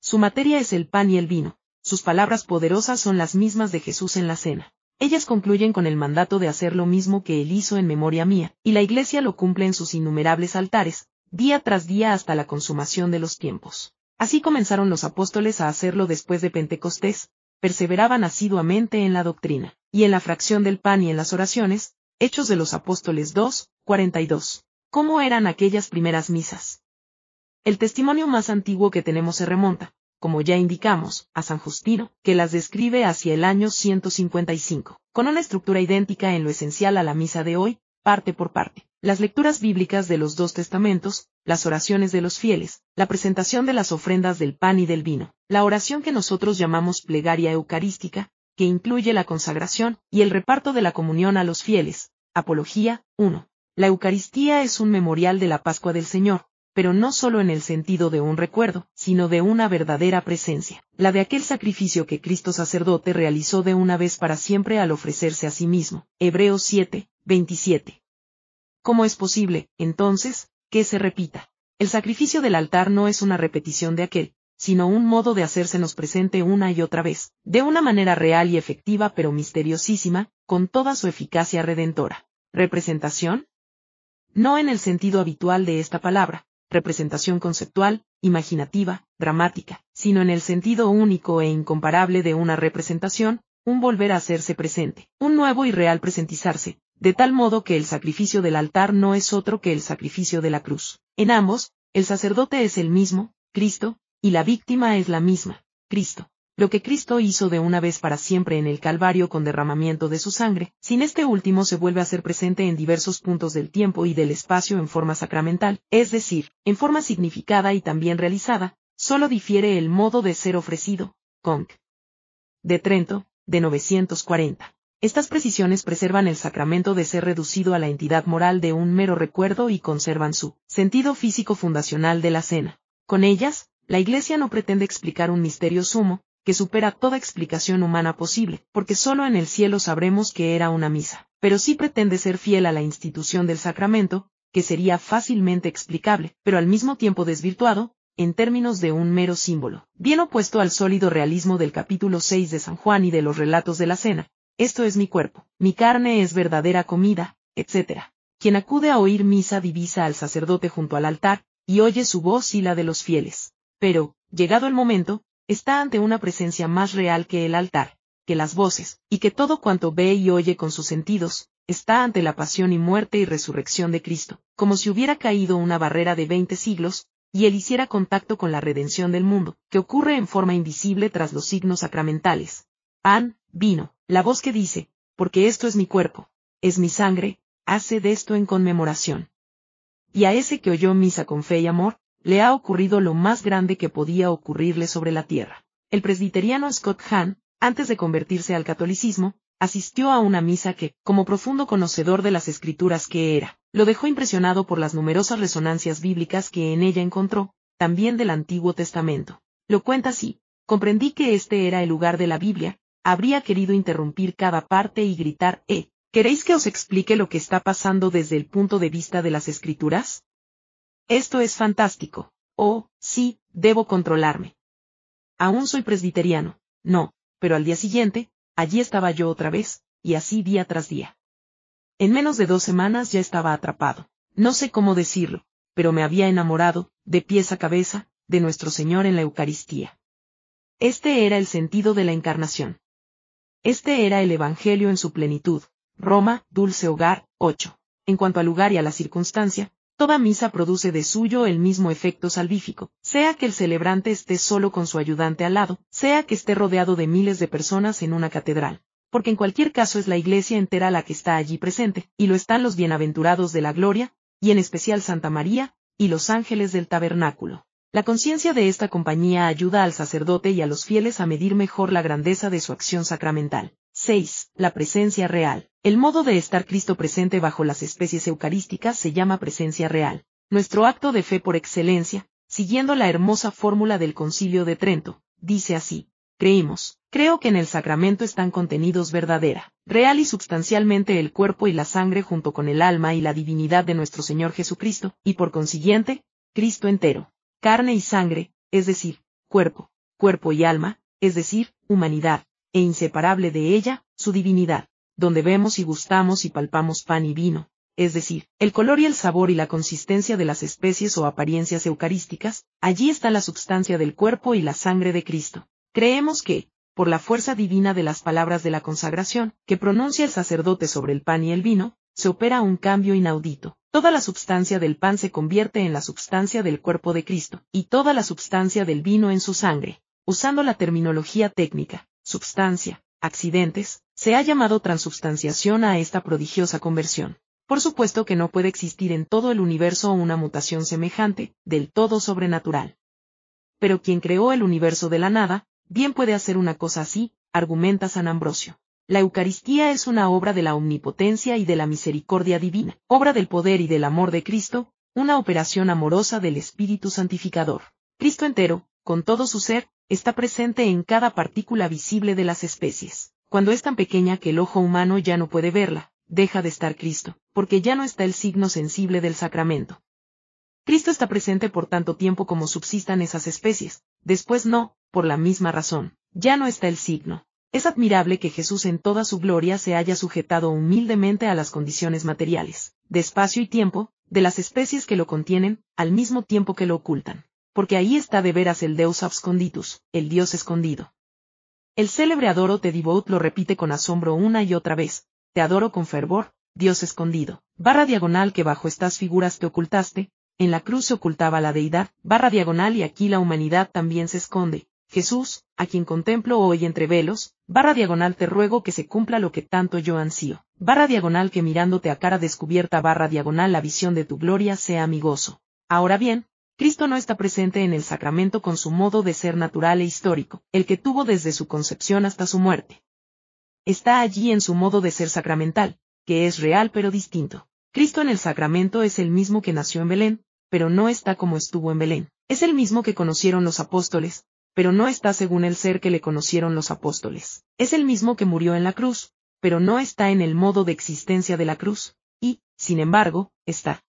Su materia es el pan y el vino, sus palabras poderosas son las mismas de Jesús en la cena. Ellas concluyen con el mandato de hacer lo mismo que él hizo en memoria mía, y la Iglesia lo cumple en sus innumerables altares, día tras día hasta la consumación de los tiempos. Así comenzaron los apóstoles a hacerlo después de Pentecostés, perseveraban asiduamente en la doctrina, y en la fracción del pan y en las oraciones, Hechos de los Apóstoles 2, 42. ¿Cómo eran aquellas primeras misas? El testimonio más antiguo que tenemos se remonta, como ya indicamos, a San Justino, que las describe hacia el año 155, con una estructura idéntica en lo esencial a la misa de hoy, parte por parte las lecturas bíblicas de los dos testamentos, las oraciones de los fieles, la presentación de las ofrendas del pan y del vino, la oración que nosotros llamamos plegaria eucarística, que incluye la consagración y el reparto de la comunión a los fieles. Apología 1. La Eucaristía es un memorial de la Pascua del Señor, pero no solo en el sentido de un recuerdo, sino de una verdadera presencia, la de aquel sacrificio que Cristo sacerdote realizó de una vez para siempre al ofrecerse a sí mismo. Hebreos 7, 27. ¿Cómo es posible, entonces, que se repita? El sacrificio del altar no es una repetición de aquel, sino un modo de hacérsenos presente una y otra vez, de una manera real y efectiva pero misteriosísima, con toda su eficacia redentora. ¿Representación? No en el sentido habitual de esta palabra, representación conceptual, imaginativa, dramática, sino en el sentido único e incomparable de una representación, un volver a hacerse presente, un nuevo y real presentizarse, de tal modo que el sacrificio del altar no es otro que el sacrificio de la cruz. En ambos, el sacerdote es el mismo, Cristo, y la víctima es la misma, Cristo. Lo que Cristo hizo de una vez para siempre en el Calvario con derramamiento de su sangre, sin este último se vuelve a ser presente en diversos puntos del tiempo y del espacio en forma sacramental, es decir, en forma significada y también realizada, solo difiere el modo de ser ofrecido, conc. De Trento, de 940. Estas precisiones preservan el sacramento de ser reducido a la entidad moral de un mero recuerdo y conservan su sentido físico fundacional de la cena. Con ellas, la Iglesia no pretende explicar un misterio sumo, que supera toda explicación humana posible, porque solo en el cielo sabremos que era una misa, pero sí pretende ser fiel a la institución del sacramento, que sería fácilmente explicable, pero al mismo tiempo desvirtuado, en términos de un mero símbolo, bien opuesto al sólido realismo del capítulo 6 de San Juan y de los relatos de la cena, esto es mi cuerpo, mi carne es verdadera comida, etc. Quien acude a oír misa divisa al sacerdote junto al altar, y oye su voz y la de los fieles. pero, llegado el momento, está ante una presencia más real que el altar, que las voces, y que todo cuanto ve y oye con sus sentidos, está ante la pasión y muerte y resurrección de Cristo, como si hubiera caído una barrera de veinte siglos, y él hiciera contacto con la redención del mundo, que ocurre en forma invisible tras los signos sacramentales. Pan, vino, la voz que dice, porque esto es mi cuerpo, es mi sangre, hace de esto en conmemoración. Y a ese que oyó misa con fe y amor, le ha ocurrido lo más grande que podía ocurrirle sobre la tierra. El presbiteriano Scott Hahn, antes de convertirse al catolicismo, asistió a una misa que, como profundo conocedor de las escrituras que era, lo dejó impresionado por las numerosas resonancias bíblicas que en ella encontró, también del Antiguo Testamento. Lo cuenta así, comprendí que este era el lugar de la Biblia, habría querido interrumpir cada parte y gritar, ¿eh? ¿Queréis que os explique lo que está pasando desde el punto de vista de las escrituras? Esto es fantástico. Oh, sí, debo controlarme. Aún soy presbiteriano. No, pero al día siguiente, allí estaba yo otra vez, y así día tras día. En menos de dos semanas ya estaba atrapado. No sé cómo decirlo, pero me había enamorado, de pies a cabeza, de nuestro Señor en la Eucaristía. Este era el sentido de la encarnación. Este era el Evangelio en su plenitud. Roma, dulce hogar, 8. En cuanto al lugar y a la circunstancia, toda misa produce de suyo el mismo efecto salvífico, sea que el celebrante esté solo con su ayudante al lado, sea que esté rodeado de miles de personas en una catedral. Porque en cualquier caso es la iglesia entera la que está allí presente, y lo están los bienaventurados de la gloria, y en especial Santa María, y los ángeles del tabernáculo. La conciencia de esta compañía ayuda al sacerdote y a los fieles a medir mejor la grandeza de su acción sacramental. 6. La presencia real. El modo de estar Cristo presente bajo las especies eucarísticas se llama presencia real. Nuestro acto de fe por excelencia, siguiendo la hermosa fórmula del Concilio de Trento, dice así. Creímos, creo que en el sacramento están contenidos verdadera, real y substancialmente el cuerpo y la sangre junto con el alma y la divinidad de nuestro Señor Jesucristo, y por consiguiente, Cristo entero, carne y sangre, es decir, cuerpo, cuerpo y alma, es decir, humanidad, e inseparable de ella, su divinidad, donde vemos y gustamos y palpamos pan y vino, es decir, el color y el sabor y la consistencia de las especies o apariencias eucarísticas, allí está la substancia del cuerpo y la sangre de Cristo. Creemos que, por la fuerza divina de las palabras de la consagración, que pronuncia el sacerdote sobre el pan y el vino, se opera un cambio inaudito. Toda la substancia del pan se convierte en la substancia del cuerpo de Cristo, y toda la substancia del vino en su sangre. Usando la terminología técnica, substancia, accidentes, se ha llamado transubstanciación a esta prodigiosa conversión. Por supuesto que no puede existir en todo el universo una mutación semejante, del todo sobrenatural. Pero quien creó el universo de la nada, bien puede hacer una cosa así, argumenta San Ambrosio. La Eucaristía es una obra de la omnipotencia y de la misericordia divina, obra del poder y del amor de Cristo, una operación amorosa del Espíritu Santificador. Cristo entero, con todo su ser, está presente en cada partícula visible de las especies. Cuando es tan pequeña que el ojo humano ya no puede verla, deja de estar Cristo, porque ya no está el signo sensible del sacramento. Cristo está presente por tanto tiempo como subsistan esas especies, después no, por la misma razón, ya no está el signo. Es admirable que Jesús en toda su gloria se haya sujetado humildemente a las condiciones materiales, de espacio y tiempo, de las especies que lo contienen, al mismo tiempo que lo ocultan porque ahí está de veras el Deus absconditus, el Dios escondido. El célebre Adoro te devout lo repite con asombro una y otra vez, te adoro con fervor, Dios escondido, barra diagonal que bajo estas figuras te ocultaste, en la cruz se ocultaba la deidad, barra diagonal y aquí la humanidad también se esconde, Jesús, a quien contemplo hoy entre velos, barra diagonal te ruego que se cumpla lo que tanto yo ansío, barra diagonal que mirándote a cara descubierta barra diagonal la visión de tu gloria sea amigoso. Ahora bien, Cristo no está presente en el sacramento con su modo de ser natural e histórico, el que tuvo desde su concepción hasta su muerte. Está allí en su modo de ser sacramental, que es real pero distinto. Cristo en el sacramento es el mismo que nació en Belén, pero no está como estuvo en Belén. Es el mismo que conocieron los apóstoles, pero no está según el ser que le conocieron los apóstoles. Es el mismo que murió en la cruz, pero no está en el modo de existencia de la cruz, y, sin embargo, está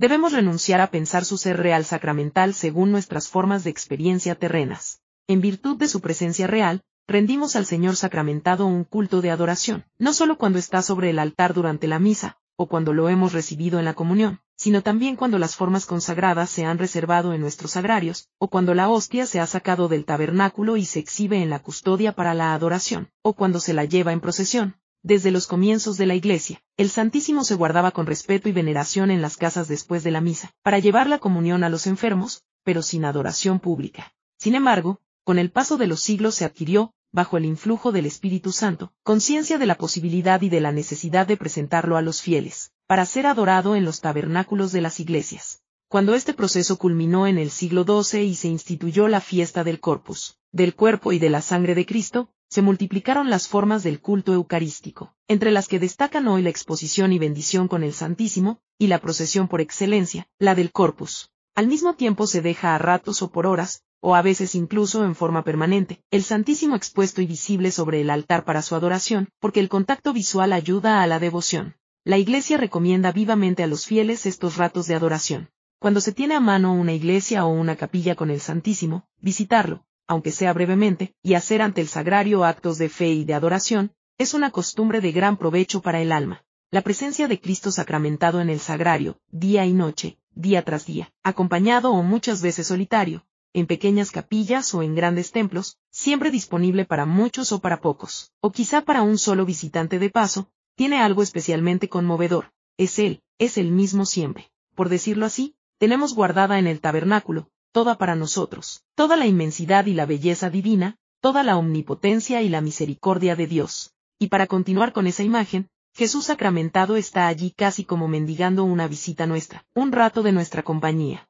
debemos renunciar a pensar su ser real sacramental según nuestras formas de experiencia terrenas. En virtud de su presencia real, rendimos al Señor sacramentado un culto de adoración, no solo cuando está sobre el altar durante la misa, o cuando lo hemos recibido en la comunión, sino también cuando las formas consagradas se han reservado en nuestros sagrarios, o cuando la hostia se ha sacado del tabernáculo y se exhibe en la custodia para la adoración, o cuando se la lleva en procesión. Desde los comienzos de la Iglesia, el Santísimo se guardaba con respeto y veneración en las casas después de la misa, para llevar la comunión a los enfermos, pero sin adoración pública. Sin embargo, con el paso de los siglos se adquirió, bajo el influjo del Espíritu Santo, conciencia de la posibilidad y de la necesidad de presentarlo a los fieles, para ser adorado en los tabernáculos de las iglesias. Cuando este proceso culminó en el siglo XII y se instituyó la fiesta del Corpus, del cuerpo y de la sangre de Cristo, se multiplicaron las formas del culto eucarístico, entre las que destacan hoy la exposición y bendición con el Santísimo, y la procesión por excelencia, la del Corpus. Al mismo tiempo se deja a ratos o por horas, o a veces incluso en forma permanente, el Santísimo expuesto y visible sobre el altar para su adoración, porque el contacto visual ayuda a la devoción. La Iglesia recomienda vivamente a los fieles estos ratos de adoración. Cuando se tiene a mano una iglesia o una capilla con el Santísimo, visitarlo, aunque sea brevemente, y hacer ante el sagrario actos de fe y de adoración, es una costumbre de gran provecho para el alma. La presencia de Cristo sacramentado en el sagrario, día y noche, día tras día, acompañado o muchas veces solitario, en pequeñas capillas o en grandes templos, siempre disponible para muchos o para pocos, o quizá para un solo visitante de paso, tiene algo especialmente conmovedor, es Él, es el mismo siempre. Por decirlo así, tenemos guardada en el tabernáculo, toda para nosotros, toda la inmensidad y la belleza divina, toda la omnipotencia y la misericordia de Dios. Y para continuar con esa imagen, Jesús sacramentado está allí casi como mendigando una visita nuestra, un rato de nuestra compañía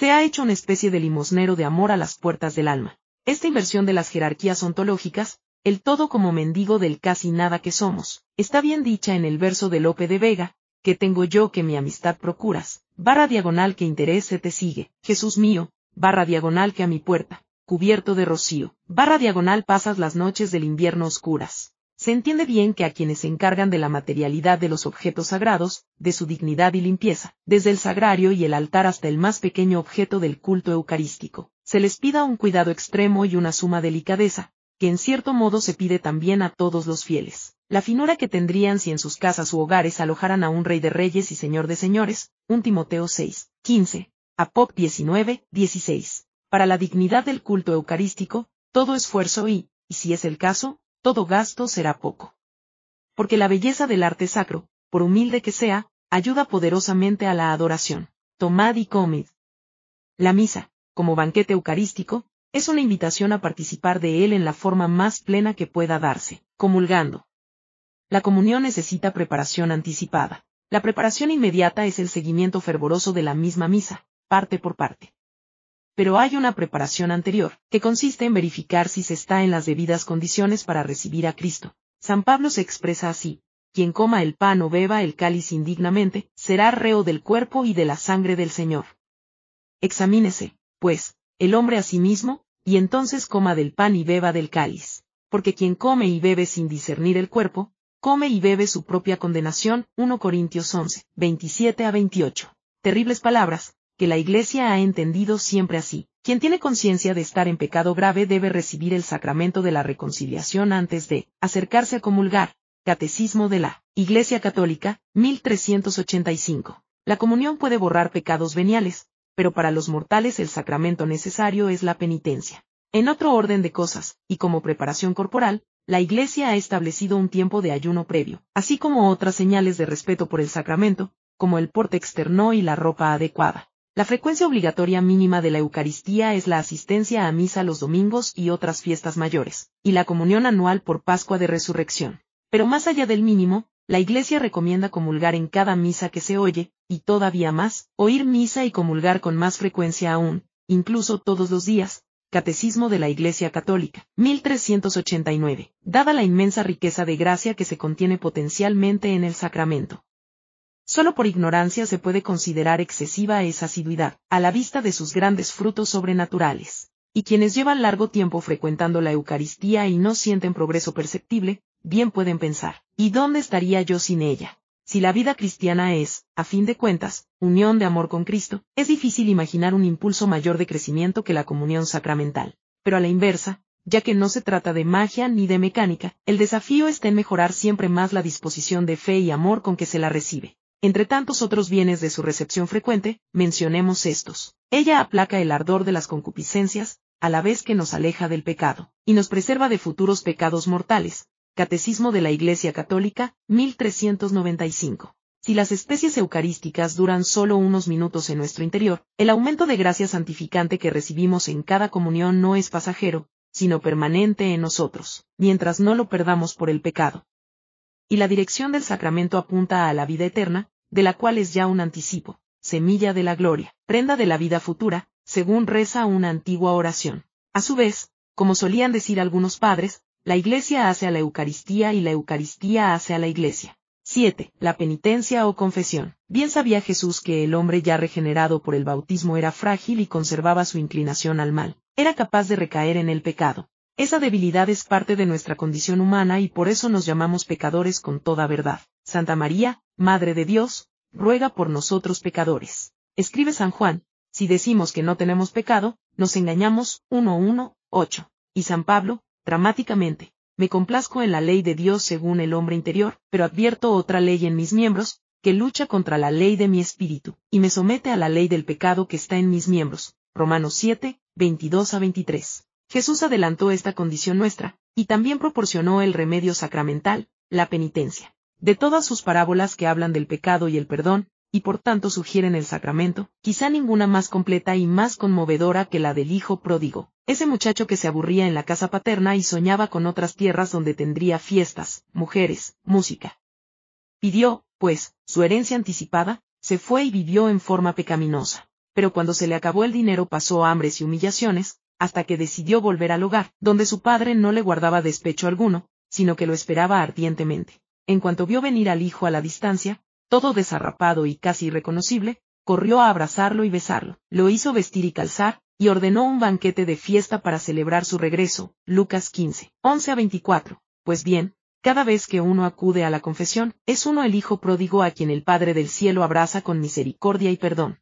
se ha hecho una especie de limosnero de amor a las puertas del alma. Esta inversión de las jerarquías ontológicas, el todo como mendigo del casi nada que somos, está bien dicha en el verso de Lope de Vega, que tengo yo que mi amistad procuras, barra diagonal que interés se te sigue, Jesús mío, barra diagonal que a mi puerta, cubierto de rocío, barra diagonal pasas las noches del invierno oscuras. Se entiende bien que a quienes se encargan de la materialidad de los objetos sagrados, de su dignidad y limpieza, desde el sagrario y el altar hasta el más pequeño objeto del culto eucarístico, se les pida un cuidado extremo y una suma delicadeza, que en cierto modo se pide también a todos los fieles. La finura que tendrían si en sus casas u hogares alojaran a un rey de reyes y señor de señores, un Timoteo 6, 15, Apop 19, 16. Para la dignidad del culto eucarístico, todo esfuerzo y, y si es el caso, todo gasto será poco. Porque la belleza del arte sacro, por humilde que sea, ayuda poderosamente a la adoración. Tomad y comid. La misa, como banquete eucarístico, es una invitación a participar de él en la forma más plena que pueda darse, comulgando. La comunión necesita preparación anticipada. La preparación inmediata es el seguimiento fervoroso de la misma misa, parte por parte pero hay una preparación anterior, que consiste en verificar si se está en las debidas condiciones para recibir a Cristo. San Pablo se expresa así, quien coma el pan o beba el cáliz indignamente, será reo del cuerpo y de la sangre del Señor. Examínese, pues, el hombre a sí mismo, y entonces coma del pan y beba del cáliz. Porque quien come y bebe sin discernir el cuerpo, come y bebe su propia condenación. 1 Corintios 11, 27 a 28. Terribles palabras, que la Iglesia ha entendido siempre así. Quien tiene conciencia de estar en pecado grave debe recibir el sacramento de la reconciliación antes de acercarse a comulgar. Catecismo de la Iglesia Católica, 1385. La comunión puede borrar pecados veniales, pero para los mortales el sacramento necesario es la penitencia. En otro orden de cosas, y como preparación corporal, la Iglesia ha establecido un tiempo de ayuno previo, así como otras señales de respeto por el sacramento, como el porte externo y la ropa adecuada. La frecuencia obligatoria mínima de la Eucaristía es la asistencia a misa los domingos y otras fiestas mayores, y la comunión anual por Pascua de Resurrección. Pero más allá del mínimo, la Iglesia recomienda comulgar en cada misa que se oye, y todavía más, oír misa y comulgar con más frecuencia aún, incluso todos los días. Catecismo de la Iglesia Católica, 1389, dada la inmensa riqueza de gracia que se contiene potencialmente en el sacramento. Solo por ignorancia se puede considerar excesiva esa asiduidad, a la vista de sus grandes frutos sobrenaturales. Y quienes llevan largo tiempo frecuentando la Eucaristía y no sienten progreso perceptible, bien pueden pensar, ¿y dónde estaría yo sin ella? Si la vida cristiana es, a fin de cuentas, unión de amor con Cristo, es difícil imaginar un impulso mayor de crecimiento que la comunión sacramental. Pero a la inversa, ya que no se trata de magia ni de mecánica, el desafío está en mejorar siempre más la disposición de fe y amor con que se la recibe. Entre tantos otros bienes de su recepción frecuente, mencionemos estos. Ella aplaca el ardor de las concupiscencias, a la vez que nos aleja del pecado, y nos preserva de futuros pecados mortales. Catecismo de la Iglesia Católica, 1395. Si las especies eucarísticas duran solo unos minutos en nuestro interior, el aumento de gracia santificante que recibimos en cada comunión no es pasajero, sino permanente en nosotros, mientras no lo perdamos por el pecado y la dirección del sacramento apunta a la vida eterna, de la cual es ya un anticipo, semilla de la gloria, prenda de la vida futura, según reza una antigua oración. A su vez, como solían decir algunos padres, la Iglesia hace a la Eucaristía y la Eucaristía hace a la Iglesia. 7. La penitencia o confesión. Bien sabía Jesús que el hombre ya regenerado por el bautismo era frágil y conservaba su inclinación al mal. Era capaz de recaer en el pecado. Esa debilidad es parte de nuestra condición humana y por eso nos llamamos pecadores con toda verdad. Santa María, Madre de Dios, ruega por nosotros pecadores. Escribe San Juan, si decimos que no tenemos pecado, nos engañamos 1.1.8. Y San Pablo, dramáticamente, me complazco en la ley de Dios según el hombre interior, pero advierto otra ley en mis miembros, que lucha contra la ley de mi espíritu, y me somete a la ley del pecado que está en mis miembros. Romanos 7, 22 a 23. Jesús adelantó esta condición nuestra, y también proporcionó el remedio sacramental, la penitencia. De todas sus parábolas que hablan del pecado y el perdón, y por tanto sugieren el sacramento, quizá ninguna más completa y más conmovedora que la del hijo pródigo, ese muchacho que se aburría en la casa paterna y soñaba con otras tierras donde tendría fiestas, mujeres, música. Pidió, pues, su herencia anticipada, se fue y vivió en forma pecaminosa. Pero cuando se le acabó el dinero pasó hambres y humillaciones, hasta que decidió volver al hogar, donde su padre no le guardaba despecho alguno, sino que lo esperaba ardientemente. En cuanto vio venir al hijo a la distancia, todo desarrapado y casi irreconocible, corrió a abrazarlo y besarlo, lo hizo vestir y calzar, y ordenó un banquete de fiesta para celebrar su regreso. Lucas 15, 11 a 24. Pues bien, cada vez que uno acude a la confesión, es uno el hijo pródigo a quien el Padre del cielo abraza con misericordia y perdón.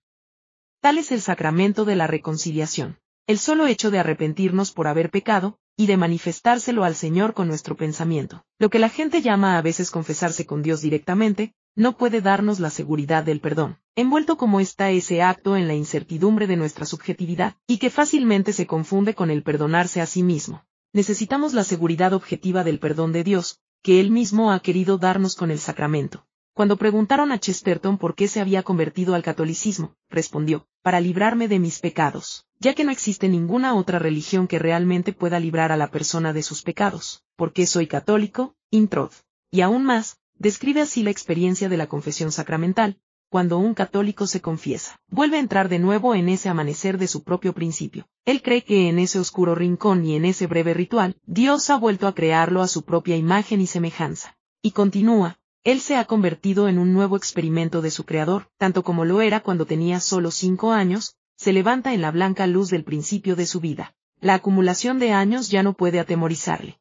Tal es el sacramento de la reconciliación el solo hecho de arrepentirnos por haber pecado, y de manifestárselo al Señor con nuestro pensamiento. Lo que la gente llama a veces confesarse con Dios directamente, no puede darnos la seguridad del perdón, envuelto como está ese acto en la incertidumbre de nuestra subjetividad, y que fácilmente se confunde con el perdonarse a sí mismo. Necesitamos la seguridad objetiva del perdón de Dios, que Él mismo ha querido darnos con el sacramento. Cuando preguntaron a Chesterton por qué se había convertido al catolicismo, respondió, para librarme de mis pecados, ya que no existe ninguna otra religión que realmente pueda librar a la persona de sus pecados, porque soy católico, introd. Y aún más, describe así la experiencia de la confesión sacramental, cuando un católico se confiesa, vuelve a entrar de nuevo en ese amanecer de su propio principio. Él cree que en ese oscuro rincón y en ese breve ritual, Dios ha vuelto a crearlo a su propia imagen y semejanza. Y continúa, él se ha convertido en un nuevo experimento de su creador, tanto como lo era cuando tenía solo cinco años, se levanta en la blanca luz del principio de su vida. La acumulación de años ya no puede atemorizarle.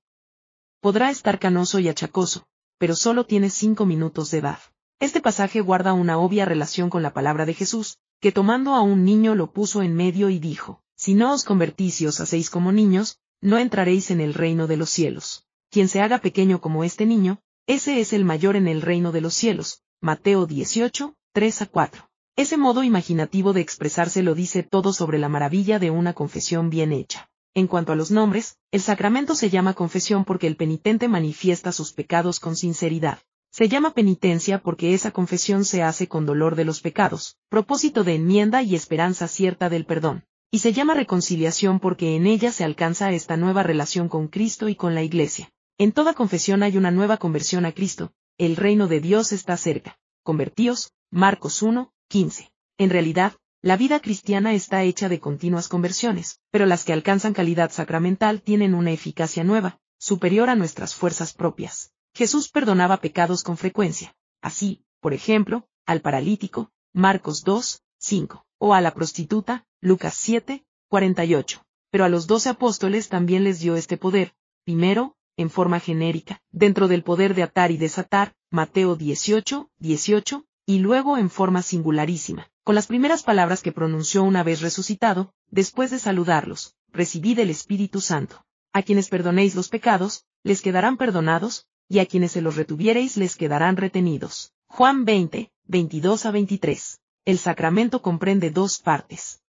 Podrá estar canoso y achacoso, pero solo tiene cinco minutos de edad. Este pasaje guarda una obvia relación con la palabra de Jesús, que tomando a un niño lo puso en medio y dijo, Si no os convertís y os hacéis como niños, no entraréis en el reino de los cielos. Quien se haga pequeño como este niño, ese es el mayor en el reino de los cielos. Mateo 18, 3 a 4. Ese modo imaginativo de expresarse lo dice todo sobre la maravilla de una confesión bien hecha. En cuanto a los nombres, el sacramento se llama confesión porque el penitente manifiesta sus pecados con sinceridad. Se llama penitencia porque esa confesión se hace con dolor de los pecados, propósito de enmienda y esperanza cierta del perdón. Y se llama reconciliación porque en ella se alcanza esta nueva relación con Cristo y con la Iglesia. En toda confesión hay una nueva conversión a Cristo, el reino de Dios está cerca. Convertíos, Marcos 1, 15. En realidad, la vida cristiana está hecha de continuas conversiones, pero las que alcanzan calidad sacramental tienen una eficacia nueva, superior a nuestras fuerzas propias. Jesús perdonaba pecados con frecuencia. Así, por ejemplo, al paralítico, Marcos 2, 5, o a la prostituta, Lucas 7, 48. Pero a los doce apóstoles también les dio este poder, primero, en forma genérica, dentro del poder de atar y desatar, Mateo 18, 18, y luego en forma singularísima, con las primeras palabras que pronunció una vez resucitado, después de saludarlos, recibid el Espíritu Santo. A quienes perdonéis los pecados, les quedarán perdonados, y a quienes se los retuviereis les quedarán retenidos. Juan 20, 22 a 23. El sacramento comprende dos partes.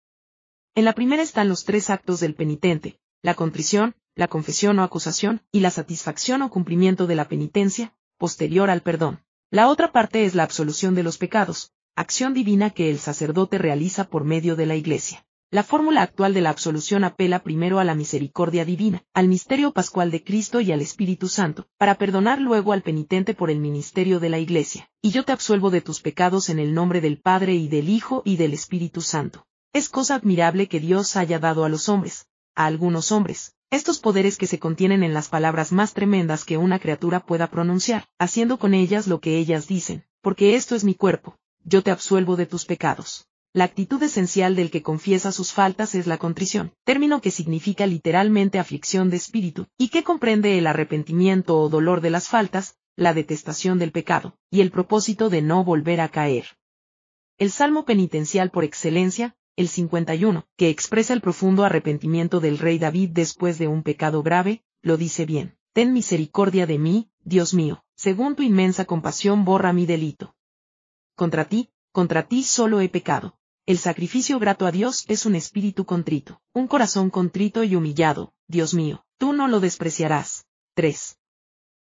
En la primera están los tres actos del penitente, la contrición, la confesión o acusación, y la satisfacción o cumplimiento de la penitencia, posterior al perdón. La otra parte es la absolución de los pecados, acción divina que el sacerdote realiza por medio de la Iglesia. La fórmula actual de la absolución apela primero a la misericordia divina, al misterio pascual de Cristo y al Espíritu Santo, para perdonar luego al penitente por el ministerio de la Iglesia. Y yo te absuelvo de tus pecados en el nombre del Padre y del Hijo y del Espíritu Santo. Es cosa admirable que Dios haya dado a los hombres, a algunos hombres, estos poderes que se contienen en las palabras más tremendas que una criatura pueda pronunciar, haciendo con ellas lo que ellas dicen, porque esto es mi cuerpo, yo te absuelvo de tus pecados. La actitud esencial del que confiesa sus faltas es la contrición, término que significa literalmente aflicción de espíritu, y que comprende el arrepentimiento o dolor de las faltas, la detestación del pecado, y el propósito de no volver a caer. El salmo penitencial por excelencia, el 51, que expresa el profundo arrepentimiento del rey David después de un pecado grave, lo dice bien. Ten misericordia de mí, Dios mío, según tu inmensa compasión borra mi delito. Contra ti, contra ti solo he pecado, el sacrificio grato a Dios es un espíritu contrito, un corazón contrito y humillado, Dios mío, tú no lo despreciarás. 3.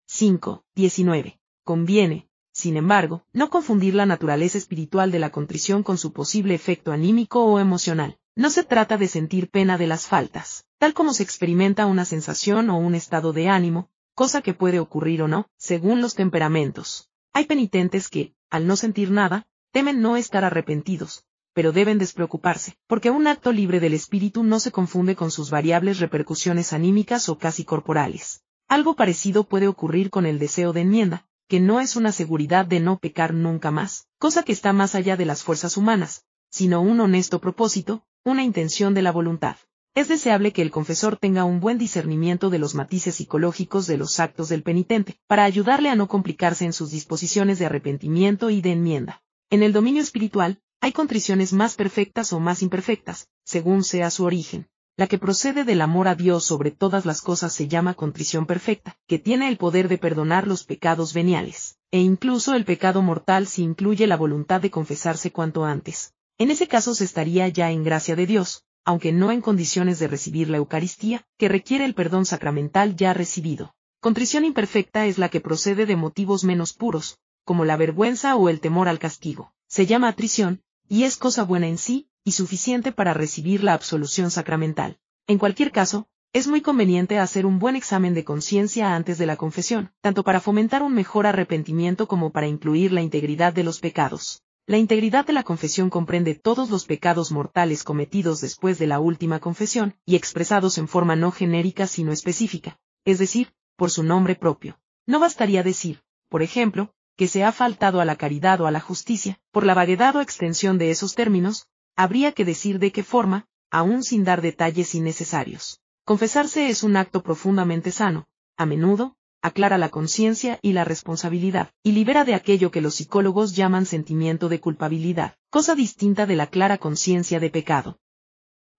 5. 19. Conviene, sin embargo, no confundir la naturaleza espiritual de la contrición con su posible efecto anímico o emocional. No se trata de sentir pena de las faltas, tal como se experimenta una sensación o un estado de ánimo, cosa que puede ocurrir o no, según los temperamentos. Hay penitentes que, al no sentir nada, temen no estar arrepentidos, pero deben despreocuparse, porque un acto libre del espíritu no se confunde con sus variables repercusiones anímicas o casi corporales. Algo parecido puede ocurrir con el deseo de enmienda, que no es una seguridad de no pecar nunca más, cosa que está más allá de las fuerzas humanas, sino un honesto propósito, una intención de la voluntad. Es deseable que el confesor tenga un buen discernimiento de los matices psicológicos de los actos del penitente, para ayudarle a no complicarse en sus disposiciones de arrepentimiento y de enmienda. En el dominio espiritual, hay contriciones más perfectas o más imperfectas, según sea su origen. La que procede del amor a Dios sobre todas las cosas se llama contrición perfecta, que tiene el poder de perdonar los pecados veniales, e incluso el pecado mortal si incluye la voluntad de confesarse cuanto antes. En ese caso se estaría ya en gracia de Dios, aunque no en condiciones de recibir la Eucaristía, que requiere el perdón sacramental ya recibido. Contrición imperfecta es la que procede de motivos menos puros, como la vergüenza o el temor al castigo. Se llama atrición, y es cosa buena en sí, y suficiente para recibir la absolución sacramental. En cualquier caso, es muy conveniente hacer un buen examen de conciencia antes de la confesión, tanto para fomentar un mejor arrepentimiento como para incluir la integridad de los pecados. La integridad de la confesión comprende todos los pecados mortales cometidos después de la última confesión, y expresados en forma no genérica sino específica, es decir, por su nombre propio. No bastaría decir, por ejemplo, que se ha faltado a la caridad o a la justicia, por la variedad o extensión de esos términos, habría que decir de qué forma, aún sin dar detalles innecesarios. Confesarse es un acto profundamente sano, a menudo, aclara la conciencia y la responsabilidad, y libera de aquello que los psicólogos llaman sentimiento de culpabilidad, cosa distinta de la clara conciencia de pecado.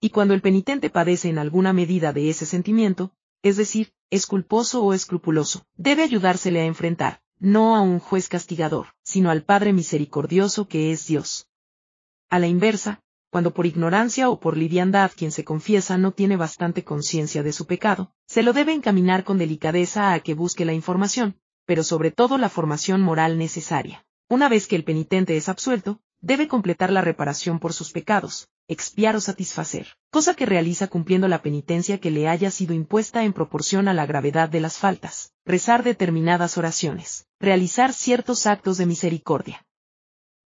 Y cuando el penitente padece en alguna medida de ese sentimiento, es decir, es culposo o escrupuloso, debe ayudársele a enfrentar, no a un juez castigador, sino al Padre misericordioso que es Dios. A la inversa, cuando por ignorancia o por liviandad quien se confiesa no tiene bastante conciencia de su pecado, se lo debe encaminar con delicadeza a que busque la información, pero sobre todo la formación moral necesaria. Una vez que el penitente es absuelto, debe completar la reparación por sus pecados, expiar o satisfacer, cosa que realiza cumpliendo la penitencia que le haya sido impuesta en proporción a la gravedad de las faltas, rezar determinadas oraciones, realizar ciertos actos de misericordia.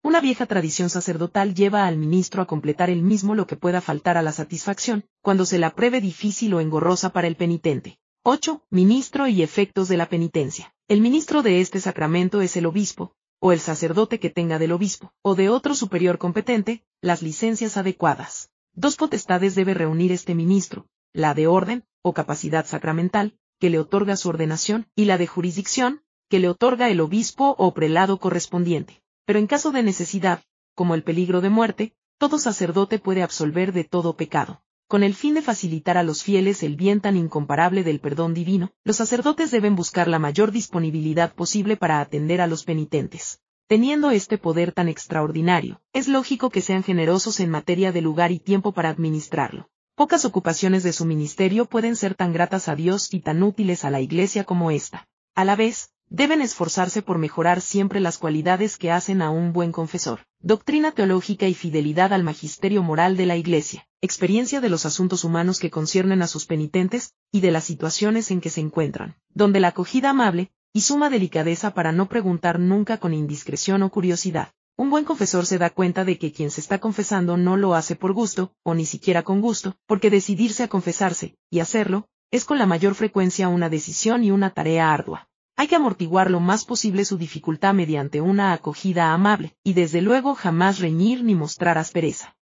Una vieja tradición sacerdotal lleva al ministro a completar el mismo lo que pueda faltar a la satisfacción, cuando se la pruebe difícil o engorrosa para el penitente. 8. Ministro y efectos de la penitencia. El ministro de este sacramento es el obispo, o el sacerdote que tenga del obispo, o de otro superior competente, las licencias adecuadas. Dos potestades debe reunir este ministro, la de orden, o capacidad sacramental, que le otorga su ordenación, y la de jurisdicción, que le otorga el obispo o prelado correspondiente. Pero en caso de necesidad, como el peligro de muerte, todo sacerdote puede absolver de todo pecado. con el fin de facilitar a los fieles el bien tan incomparable del perdón divino, los sacerdotes deben buscar la mayor disponibilidad posible para atender a los penitentes. Teniendo este poder tan extraordinario, es lógico que sean generosos en materia de lugar y tiempo para administrarlo. Pocas ocupaciones de su ministerio pueden ser tan gratas a Dios y tan útiles a la Iglesia como esta. A la vez, deben esforzarse por mejorar siempre las cualidades que hacen a un buen confesor, doctrina teológica y fidelidad al magisterio moral de la Iglesia, experiencia de los asuntos humanos que conciernen a sus penitentes, y de las situaciones en que se encuentran, donde la acogida amable, y suma delicadeza para no preguntar nunca con indiscreción o curiosidad, un buen confesor se da cuenta de que quien se está confesando no lo hace por gusto, o ni siquiera con gusto, porque decidirse a confesarse, y hacerlo, es con la mayor frecuencia una decisión y una tarea ardua. Hay que amortiguar lo más posible su dificultad mediante una acogida amable, y desde luego jamás reñir ni mostrar aspereza.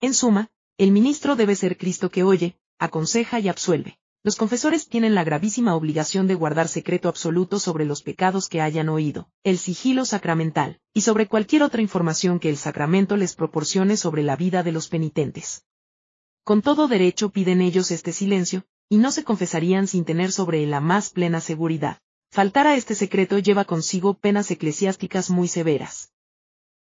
En suma, el ministro debe ser Cristo que oye, aconseja y absuelve. Los confesores tienen la gravísima obligación de guardar secreto absoluto sobre los pecados que hayan oído, el sigilo sacramental, y sobre cualquier otra información que el sacramento les proporcione sobre la vida de los penitentes. Con todo derecho piden ellos este silencio, y no se confesarían sin tener sobre él la más plena seguridad. Faltar a este secreto lleva consigo penas eclesiásticas muy severas.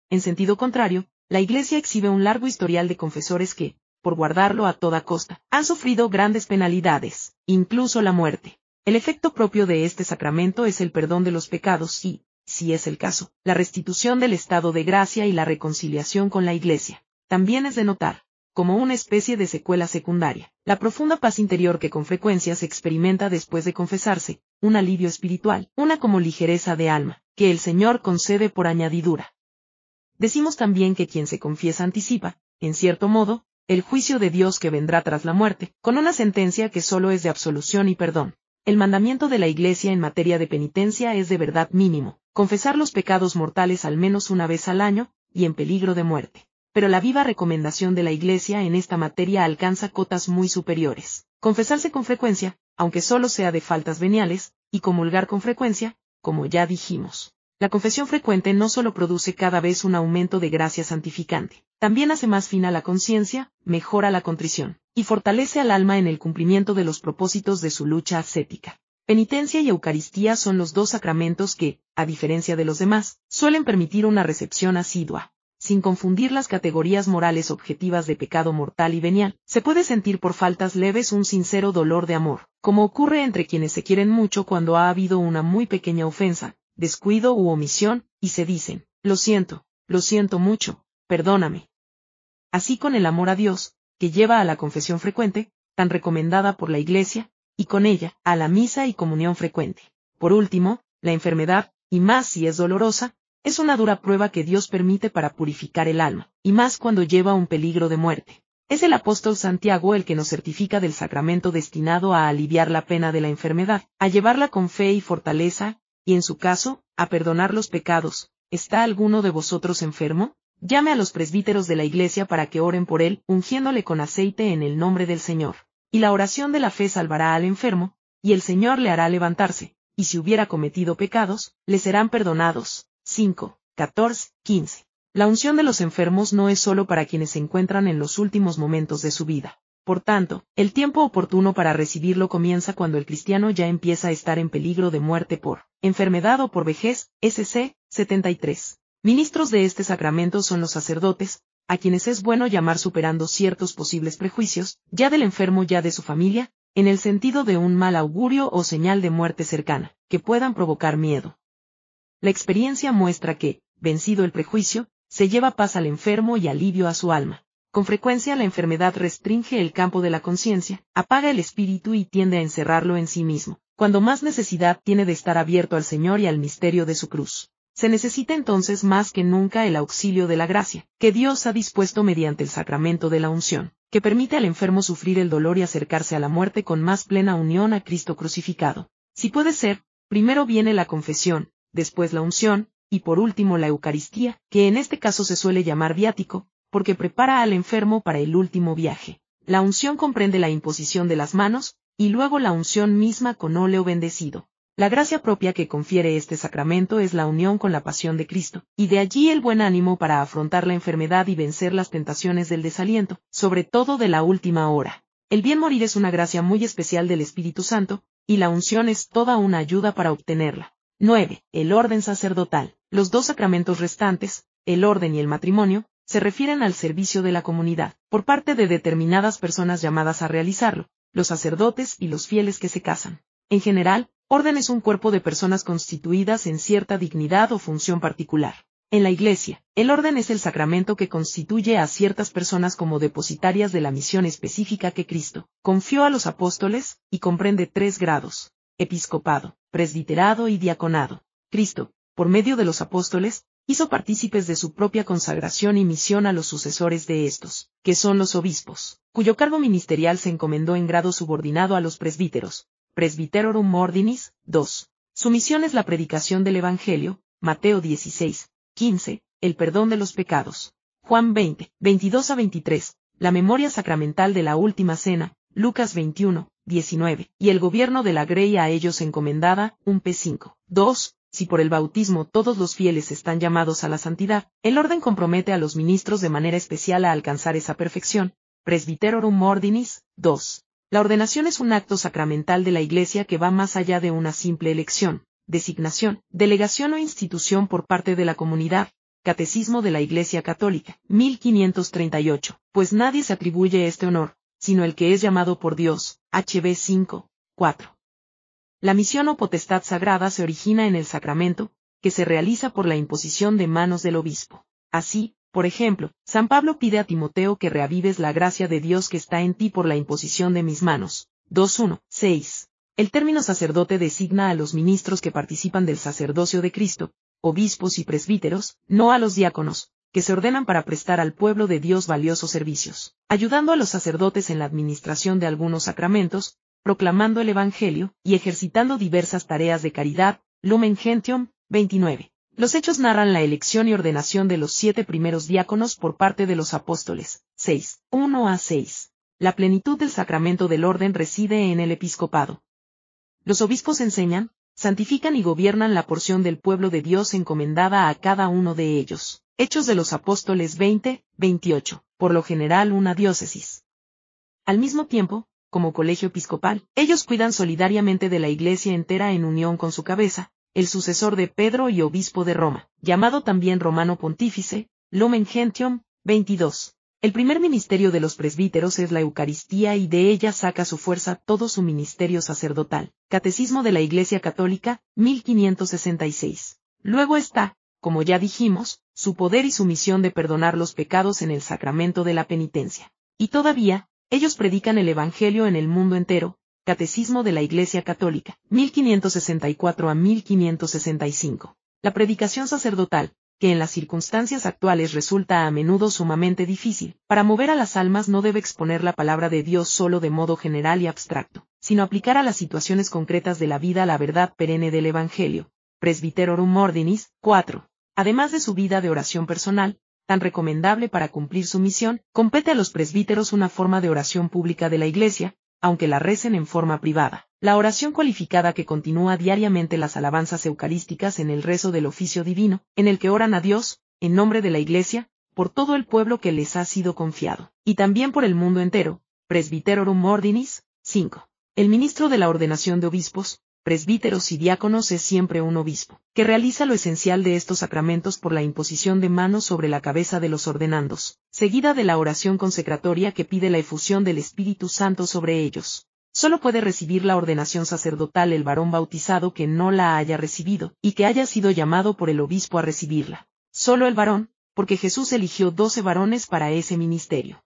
En sentido contrario, la Iglesia exhibe un largo historial de confesores que, por guardarlo a toda costa, han sufrido grandes penalidades, incluso la muerte. El efecto propio de este sacramento es el perdón de los pecados y, si es el caso, la restitución del estado de gracia y la reconciliación con la Iglesia. También es de notar, como una especie de secuela secundaria, la profunda paz interior que con frecuencia se experimenta después de confesarse, un alivio espiritual, una como ligereza de alma, que el Señor concede por añadidura. Decimos también que quien se confiesa anticipa, en cierto modo, el juicio de Dios que vendrá tras la muerte, con una sentencia que solo es de absolución y perdón. El mandamiento de la Iglesia en materia de penitencia es de verdad mínimo, confesar los pecados mortales al menos una vez al año, y en peligro de muerte. Pero la viva recomendación de la Iglesia en esta materia alcanza cotas muy superiores. Confesarse con frecuencia, aunque solo sea de faltas veniales, y comulgar con frecuencia, como ya dijimos. La confesión frecuente no solo produce cada vez un aumento de gracia santificante, también hace más fina la conciencia, mejora la contrición, y fortalece al alma en el cumplimiento de los propósitos de su lucha ascética. Penitencia y Eucaristía son los dos sacramentos que, a diferencia de los demás, suelen permitir una recepción asidua. Sin confundir las categorías morales objetivas de pecado mortal y venial, se puede sentir por faltas leves un sincero dolor de amor, como ocurre entre quienes se quieren mucho cuando ha habido una muy pequeña ofensa, descuido u omisión, y se dicen, lo siento, lo siento mucho, perdóname así con el amor a Dios, que lleva a la confesión frecuente, tan recomendada por la Iglesia, y con ella, a la misa y comunión frecuente. Por último, la enfermedad, y más si es dolorosa, es una dura prueba que Dios permite para purificar el alma, y más cuando lleva un peligro de muerte. Es el apóstol Santiago el que nos certifica del sacramento destinado a aliviar la pena de la enfermedad, a llevarla con fe y fortaleza, y en su caso, a perdonar los pecados. ¿Está alguno de vosotros enfermo? llame a los presbíteros de la iglesia para que oren por él, ungiéndole con aceite en el nombre del Señor. Y la oración de la fe salvará al enfermo, y el Señor le hará levantarse, y si hubiera cometido pecados, le serán perdonados. 5, 14, 15. La unción de los enfermos no es solo para quienes se encuentran en los últimos momentos de su vida. Por tanto, el tiempo oportuno para recibirlo comienza cuando el cristiano ya empieza a estar en peligro de muerte por enfermedad o por vejez, SC 73. Ministros de este sacramento son los sacerdotes, a quienes es bueno llamar superando ciertos posibles prejuicios, ya del enfermo ya de su familia, en el sentido de un mal augurio o señal de muerte cercana, que puedan provocar miedo. La experiencia muestra que, vencido el prejuicio, se lleva paz al enfermo y alivio a su alma. Con frecuencia la enfermedad restringe el campo de la conciencia, apaga el espíritu y tiende a encerrarlo en sí mismo, cuando más necesidad tiene de estar abierto al Señor y al misterio de su cruz. Se necesita entonces más que nunca el auxilio de la gracia, que Dios ha dispuesto mediante el sacramento de la unción, que permite al enfermo sufrir el dolor y acercarse a la muerte con más plena unión a Cristo crucificado. Si puede ser, primero viene la confesión, después la unción, y por último la Eucaristía, que en este caso se suele llamar viático, porque prepara al enfermo para el último viaje. La unción comprende la imposición de las manos, y luego la unción misma con óleo bendecido. La gracia propia que confiere este sacramento es la unión con la pasión de Cristo, y de allí el buen ánimo para afrontar la enfermedad y vencer las tentaciones del desaliento, sobre todo de la última hora. El bien morir es una gracia muy especial del Espíritu Santo, y la unción es toda una ayuda para obtenerla. 9. El orden sacerdotal. Los dos sacramentos restantes, el orden y el matrimonio, se refieren al servicio de la comunidad, por parte de determinadas personas llamadas a realizarlo, los sacerdotes y los fieles que se casan. En general, Orden es un cuerpo de personas constituidas en cierta dignidad o función particular. En la Iglesia, el orden es el sacramento que constituye a ciertas personas como depositarias de la misión específica que Cristo confió a los apóstoles, y comprende tres grados, episcopado, presbiterado y diaconado. Cristo, por medio de los apóstoles, hizo partícipes de su propia consagración y misión a los sucesores de estos, que son los obispos, cuyo cargo ministerial se encomendó en grado subordinado a los presbíteros, Presbyterorum Ordinis, 2. Su misión es la predicación del Evangelio, Mateo 16, 15, el perdón de los pecados. Juan 20, 22 a 23, la memoria sacramental de la última cena, Lucas 21, 19, y el gobierno de la grey a ellos encomendada, un P5. 2. Si por el bautismo todos los fieles están llamados a la santidad, el orden compromete a los ministros de manera especial a alcanzar esa perfección. Presbyterorum Ordinis, 2. La ordenación es un acto sacramental de la Iglesia que va más allá de una simple elección, designación, delegación o institución por parte de la comunidad. Catecismo de la Iglesia Católica, 1538, pues nadie se atribuye este honor, sino el que es llamado por Dios, HB 5, 4. La misión o potestad sagrada se origina en el sacramento, que se realiza por la imposición de manos del obispo. Así, por ejemplo, San Pablo pide a Timoteo que reavives la gracia de Dios que está en ti por la imposición de mis manos. 2.1. 6. El término sacerdote designa a los ministros que participan del sacerdocio de Cristo, obispos y presbíteros, no a los diáconos, que se ordenan para prestar al pueblo de Dios valiosos servicios, ayudando a los sacerdotes en la administración de algunos sacramentos, proclamando el Evangelio, y ejercitando diversas tareas de caridad. Lumen Gentium, 29. Los hechos narran la elección y ordenación de los siete primeros diáconos por parte de los apóstoles. 6. 1 a 6. La plenitud del sacramento del orden reside en el episcopado. Los obispos enseñan, santifican y gobiernan la porción del pueblo de Dios encomendada a cada uno de ellos. Hechos de los Apóstoles 20, 28. Por lo general una diócesis. Al mismo tiempo, como colegio episcopal, ellos cuidan solidariamente de la iglesia entera en unión con su cabeza, el sucesor de Pedro y obispo de Roma, llamado también Romano Pontífice, Lumen Gentium, 22. El primer ministerio de los presbíteros es la Eucaristía y de ella saca su fuerza todo su ministerio sacerdotal. Catecismo de la Iglesia Católica, 1566. Luego está, como ya dijimos, su poder y su misión de perdonar los pecados en el sacramento de la penitencia. Y todavía, ellos predican el Evangelio en el mundo entero, Catecismo de la Iglesia Católica, 1564 a 1565. La predicación sacerdotal, que en las circunstancias actuales resulta a menudo sumamente difícil, para mover a las almas no debe exponer la palabra de Dios solo de modo general y abstracto, sino aplicar a las situaciones concretas de la vida la verdad perenne del Evangelio. Presbyterorum Ordinis, 4. Además de su vida de oración personal, tan recomendable para cumplir su misión, compete a los presbíteros una forma de oración pública de la Iglesia, aunque la recen en forma privada. La oración cualificada que continúa diariamente las alabanzas eucarísticas en el rezo del oficio divino, en el que oran a Dios, en nombre de la Iglesia, por todo el pueblo que les ha sido confiado, y también por el mundo entero. Presbyterorum Ordinis, 5. El ministro de la ordenación de obispos, presbíteros y diáconos es siempre un obispo, que realiza lo esencial de estos sacramentos por la imposición de manos sobre la cabeza de los ordenandos, seguida de la oración consecratoria que pide la efusión del Espíritu Santo sobre ellos. Solo puede recibir la ordenación sacerdotal el varón bautizado que no la haya recibido, y que haya sido llamado por el obispo a recibirla. Solo el varón, porque Jesús eligió doce varones para ese ministerio.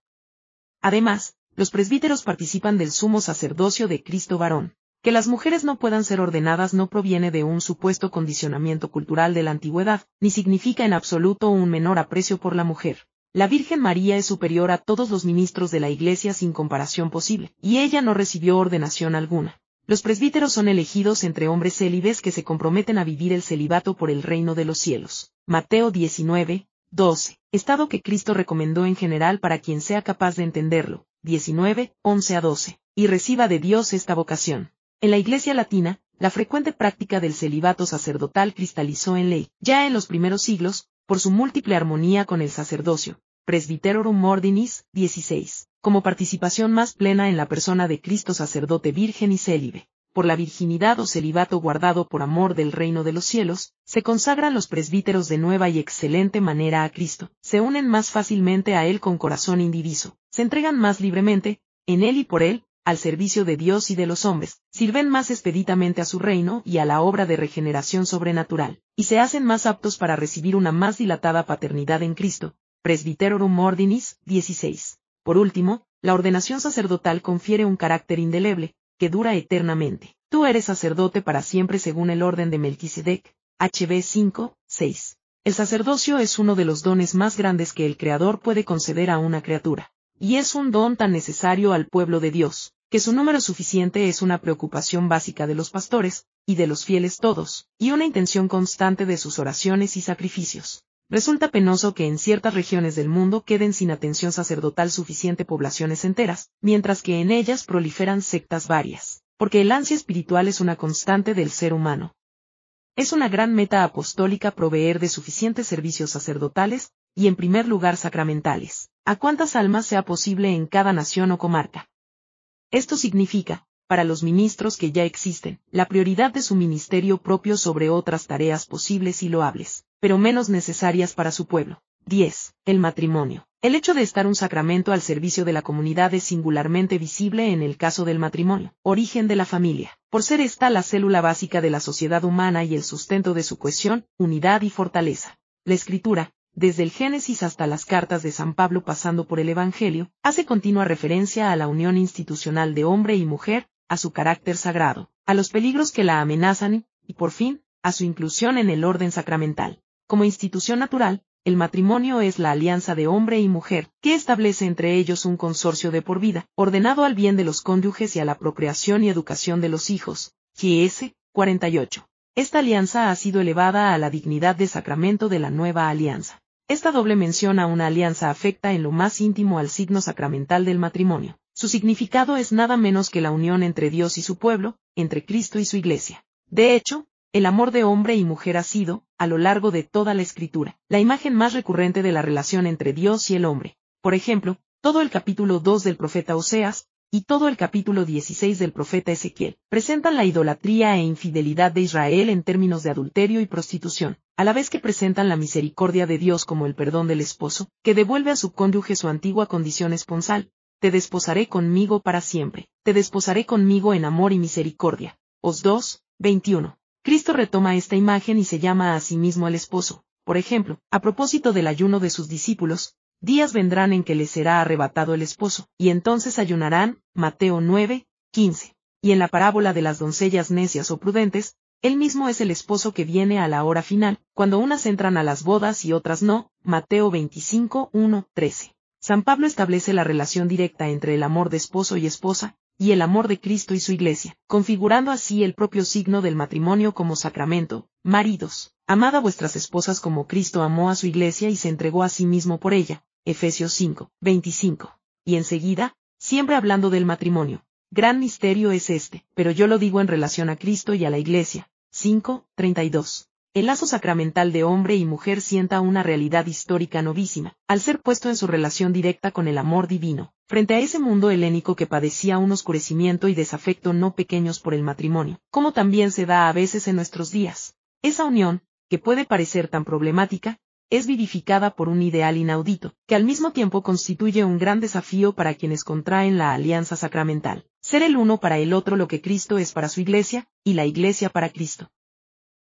Además, los presbíteros participan del sumo sacerdocio de Cristo varón, que las mujeres no puedan ser ordenadas no proviene de un supuesto condicionamiento cultural de la antigüedad, ni significa en absoluto un menor aprecio por la mujer. La Virgen María es superior a todos los ministros de la Iglesia sin comparación posible, y ella no recibió ordenación alguna. Los presbíteros son elegidos entre hombres célibes que se comprometen a vivir el celibato por el reino de los cielos. Mateo 19, 12. Estado que Cristo recomendó en general para quien sea capaz de entenderlo. 19, 11 a 12. Y reciba de Dios esta vocación. En la Iglesia Latina, la frecuente práctica del celibato sacerdotal cristalizó en ley, ya en los primeros siglos, por su múltiple armonía con el sacerdocio, Presbyterorum Ordinis, 16, como participación más plena en la persona de Cristo sacerdote virgen y célibe. Por la virginidad o celibato guardado por amor del reino de los cielos, se consagran los presbíteros de nueva y excelente manera a Cristo, se unen más fácilmente a Él con corazón indiviso, se entregan más libremente, en Él y por Él, al servicio de Dios y de los hombres, sirven más expeditamente a su reino y a la obra de regeneración sobrenatural, y se hacen más aptos para recibir una más dilatada paternidad en Cristo. Presbyterorum Ordinis, 16. Por último, la ordenación sacerdotal confiere un carácter indeleble, que dura eternamente. Tú eres sacerdote para siempre según el orden de Melquisedec, HB 5, 6. El sacerdocio es uno de los dones más grandes que el Creador puede conceder a una criatura. Y es un don tan necesario al pueblo de Dios, que su número suficiente es una preocupación básica de los pastores, y de los fieles todos, y una intención constante de sus oraciones y sacrificios. Resulta penoso que en ciertas regiones del mundo queden sin atención sacerdotal suficiente poblaciones enteras, mientras que en ellas proliferan sectas varias, porque el ansia espiritual es una constante del ser humano. Es una gran meta apostólica proveer de suficientes servicios sacerdotales, y en primer lugar sacramentales, a cuantas almas sea posible en cada nación o comarca. Esto significa, para los ministros que ya existen, la prioridad de su ministerio propio sobre otras tareas posibles y loables, pero menos necesarias para su pueblo. 10. El matrimonio. El hecho de estar un sacramento al servicio de la comunidad es singularmente visible en el caso del matrimonio, origen de la familia, por ser esta la célula básica de la sociedad humana y el sustento de su cohesión, unidad y fortaleza. La escritura, desde el Génesis hasta las cartas de San Pablo pasando por el Evangelio, hace continua referencia a la unión institucional de hombre y mujer, a su carácter sagrado, a los peligros que la amenazan y, por fin, a su inclusión en el orden sacramental. Como institución natural, el matrimonio es la alianza de hombre y mujer, que establece entre ellos un consorcio de por vida, ordenado al bien de los cónyuges y a la procreación y educación de los hijos. GS 48. Esta alianza ha sido elevada a la dignidad de sacramento de la nueva alianza. Esta doble mención a una alianza afecta en lo más íntimo al signo sacramental del matrimonio. Su significado es nada menos que la unión entre Dios y su pueblo, entre Cristo y su Iglesia. De hecho, el amor de hombre y mujer ha sido, a lo largo de toda la escritura, la imagen más recurrente de la relación entre Dios y el hombre. Por ejemplo, todo el capítulo 2 del profeta Oseas, y todo el capítulo 16 del profeta Ezequiel, presentan la idolatría e infidelidad de Israel en términos de adulterio y prostitución, a la vez que presentan la misericordia de Dios como el perdón del esposo, que devuelve a su cónyuge su antigua condición esponsal, te desposaré conmigo para siempre, te desposaré conmigo en amor y misericordia. Os 2, 21. Cristo retoma esta imagen y se llama a sí mismo el esposo. Por ejemplo, a propósito del ayuno de sus discípulos, días vendrán en que les será arrebatado el esposo, y entonces ayunarán, Mateo 9, 15. Y en la parábola de las doncellas necias o prudentes, él mismo es el esposo que viene a la hora final, cuando unas entran a las bodas y otras no, Mateo 25, 1, 13. San Pablo establece la relación directa entre el amor de esposo y esposa, y el amor de Cristo y su Iglesia, configurando así el propio signo del matrimonio como sacramento. Maridos, amad a vuestras esposas como Cristo amó a su Iglesia y se entregó a sí mismo por ella. Efesios 5, 25. Y enseguida, siempre hablando del matrimonio. Gran misterio es este, pero yo lo digo en relación a Cristo y a la Iglesia. 5, 32. El lazo sacramental de hombre y mujer sienta una realidad histórica novísima, al ser puesto en su relación directa con el amor divino, frente a ese mundo helénico que padecía un oscurecimiento y desafecto no pequeños por el matrimonio, como también se da a veces en nuestros días. Esa unión, que puede parecer tan problemática, es vivificada por un ideal inaudito, que al mismo tiempo constituye un gran desafío para quienes contraen la alianza sacramental, ser el uno para el otro lo que Cristo es para su iglesia, y la iglesia para Cristo.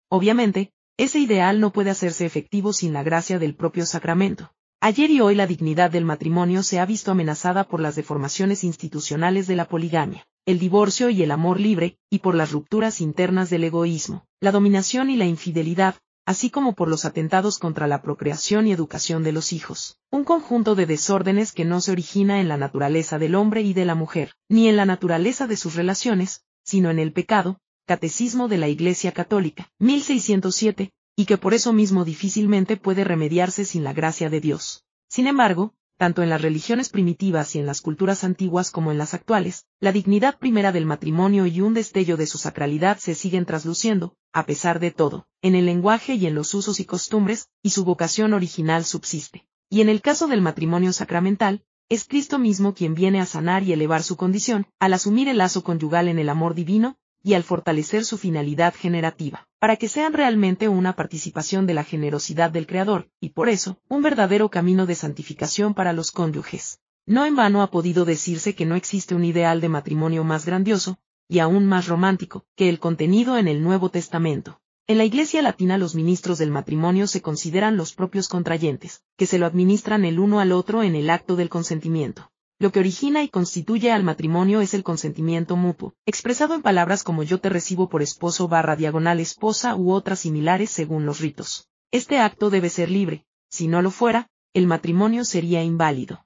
Obviamente, ese ideal no puede hacerse efectivo sin la gracia del propio sacramento. Ayer y hoy la dignidad del matrimonio se ha visto amenazada por las deformaciones institucionales de la poligamia, el divorcio y el amor libre, y por las rupturas internas del egoísmo, la dominación y la infidelidad, así como por los atentados contra la procreación y educación de los hijos. Un conjunto de desórdenes que no se origina en la naturaleza del hombre y de la mujer, ni en la naturaleza de sus relaciones, sino en el pecado, Catecismo de la Iglesia Católica, 1607, y que por eso mismo difícilmente puede remediarse sin la gracia de Dios. Sin embargo, tanto en las religiones primitivas y en las culturas antiguas como en las actuales, la dignidad primera del matrimonio y un destello de su sacralidad se siguen trasluciendo, a pesar de todo, en el lenguaje y en los usos y costumbres, y su vocación original subsiste. Y en el caso del matrimonio sacramental, es Cristo mismo quien viene a sanar y elevar su condición, al asumir el lazo conyugal en el amor divino, y al fortalecer su finalidad generativa, para que sean realmente una participación de la generosidad del Creador, y por eso, un verdadero camino de santificación para los cónyuges. No en vano ha podido decirse que no existe un ideal de matrimonio más grandioso, y aún más romántico, que el contenido en el Nuevo Testamento. En la Iglesia Latina los ministros del matrimonio se consideran los propios contrayentes, que se lo administran el uno al otro en el acto del consentimiento. Lo que origina y constituye al matrimonio es el consentimiento mutuo, expresado en palabras como yo te recibo por esposo barra diagonal esposa u otras similares según los ritos. Este acto debe ser libre, si no lo fuera, el matrimonio sería inválido.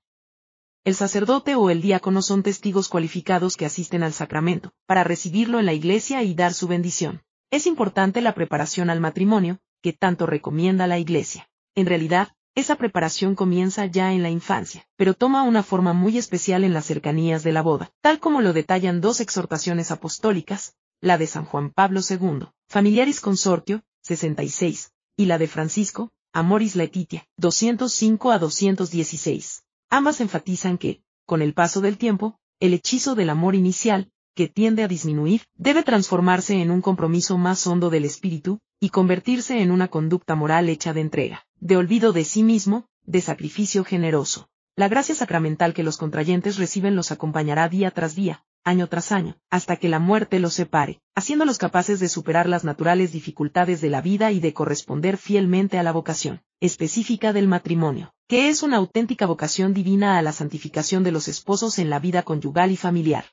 El sacerdote o el diácono son testigos cualificados que asisten al sacramento, para recibirlo en la iglesia y dar su bendición. Es importante la preparación al matrimonio, que tanto recomienda la iglesia. En realidad, esa preparación comienza ya en la infancia, pero toma una forma muy especial en las cercanías de la boda, tal como lo detallan dos exhortaciones apostólicas, la de San Juan Pablo II, Familiaris Consortio, 66, y la de Francisco, Amoris Laetitia, 205 a 216. Ambas enfatizan que, con el paso del tiempo, el hechizo del amor inicial, que tiende a disminuir, debe transformarse en un compromiso más hondo del espíritu, y convertirse en una conducta moral hecha de entrega, de olvido de sí mismo, de sacrificio generoso. La gracia sacramental que los contrayentes reciben los acompañará día tras día, año tras año, hasta que la muerte los separe, haciéndolos capaces de superar las naturales dificultades de la vida y de corresponder fielmente a la vocación específica del matrimonio, que es una auténtica vocación divina a la santificación de los esposos en la vida conyugal y familiar.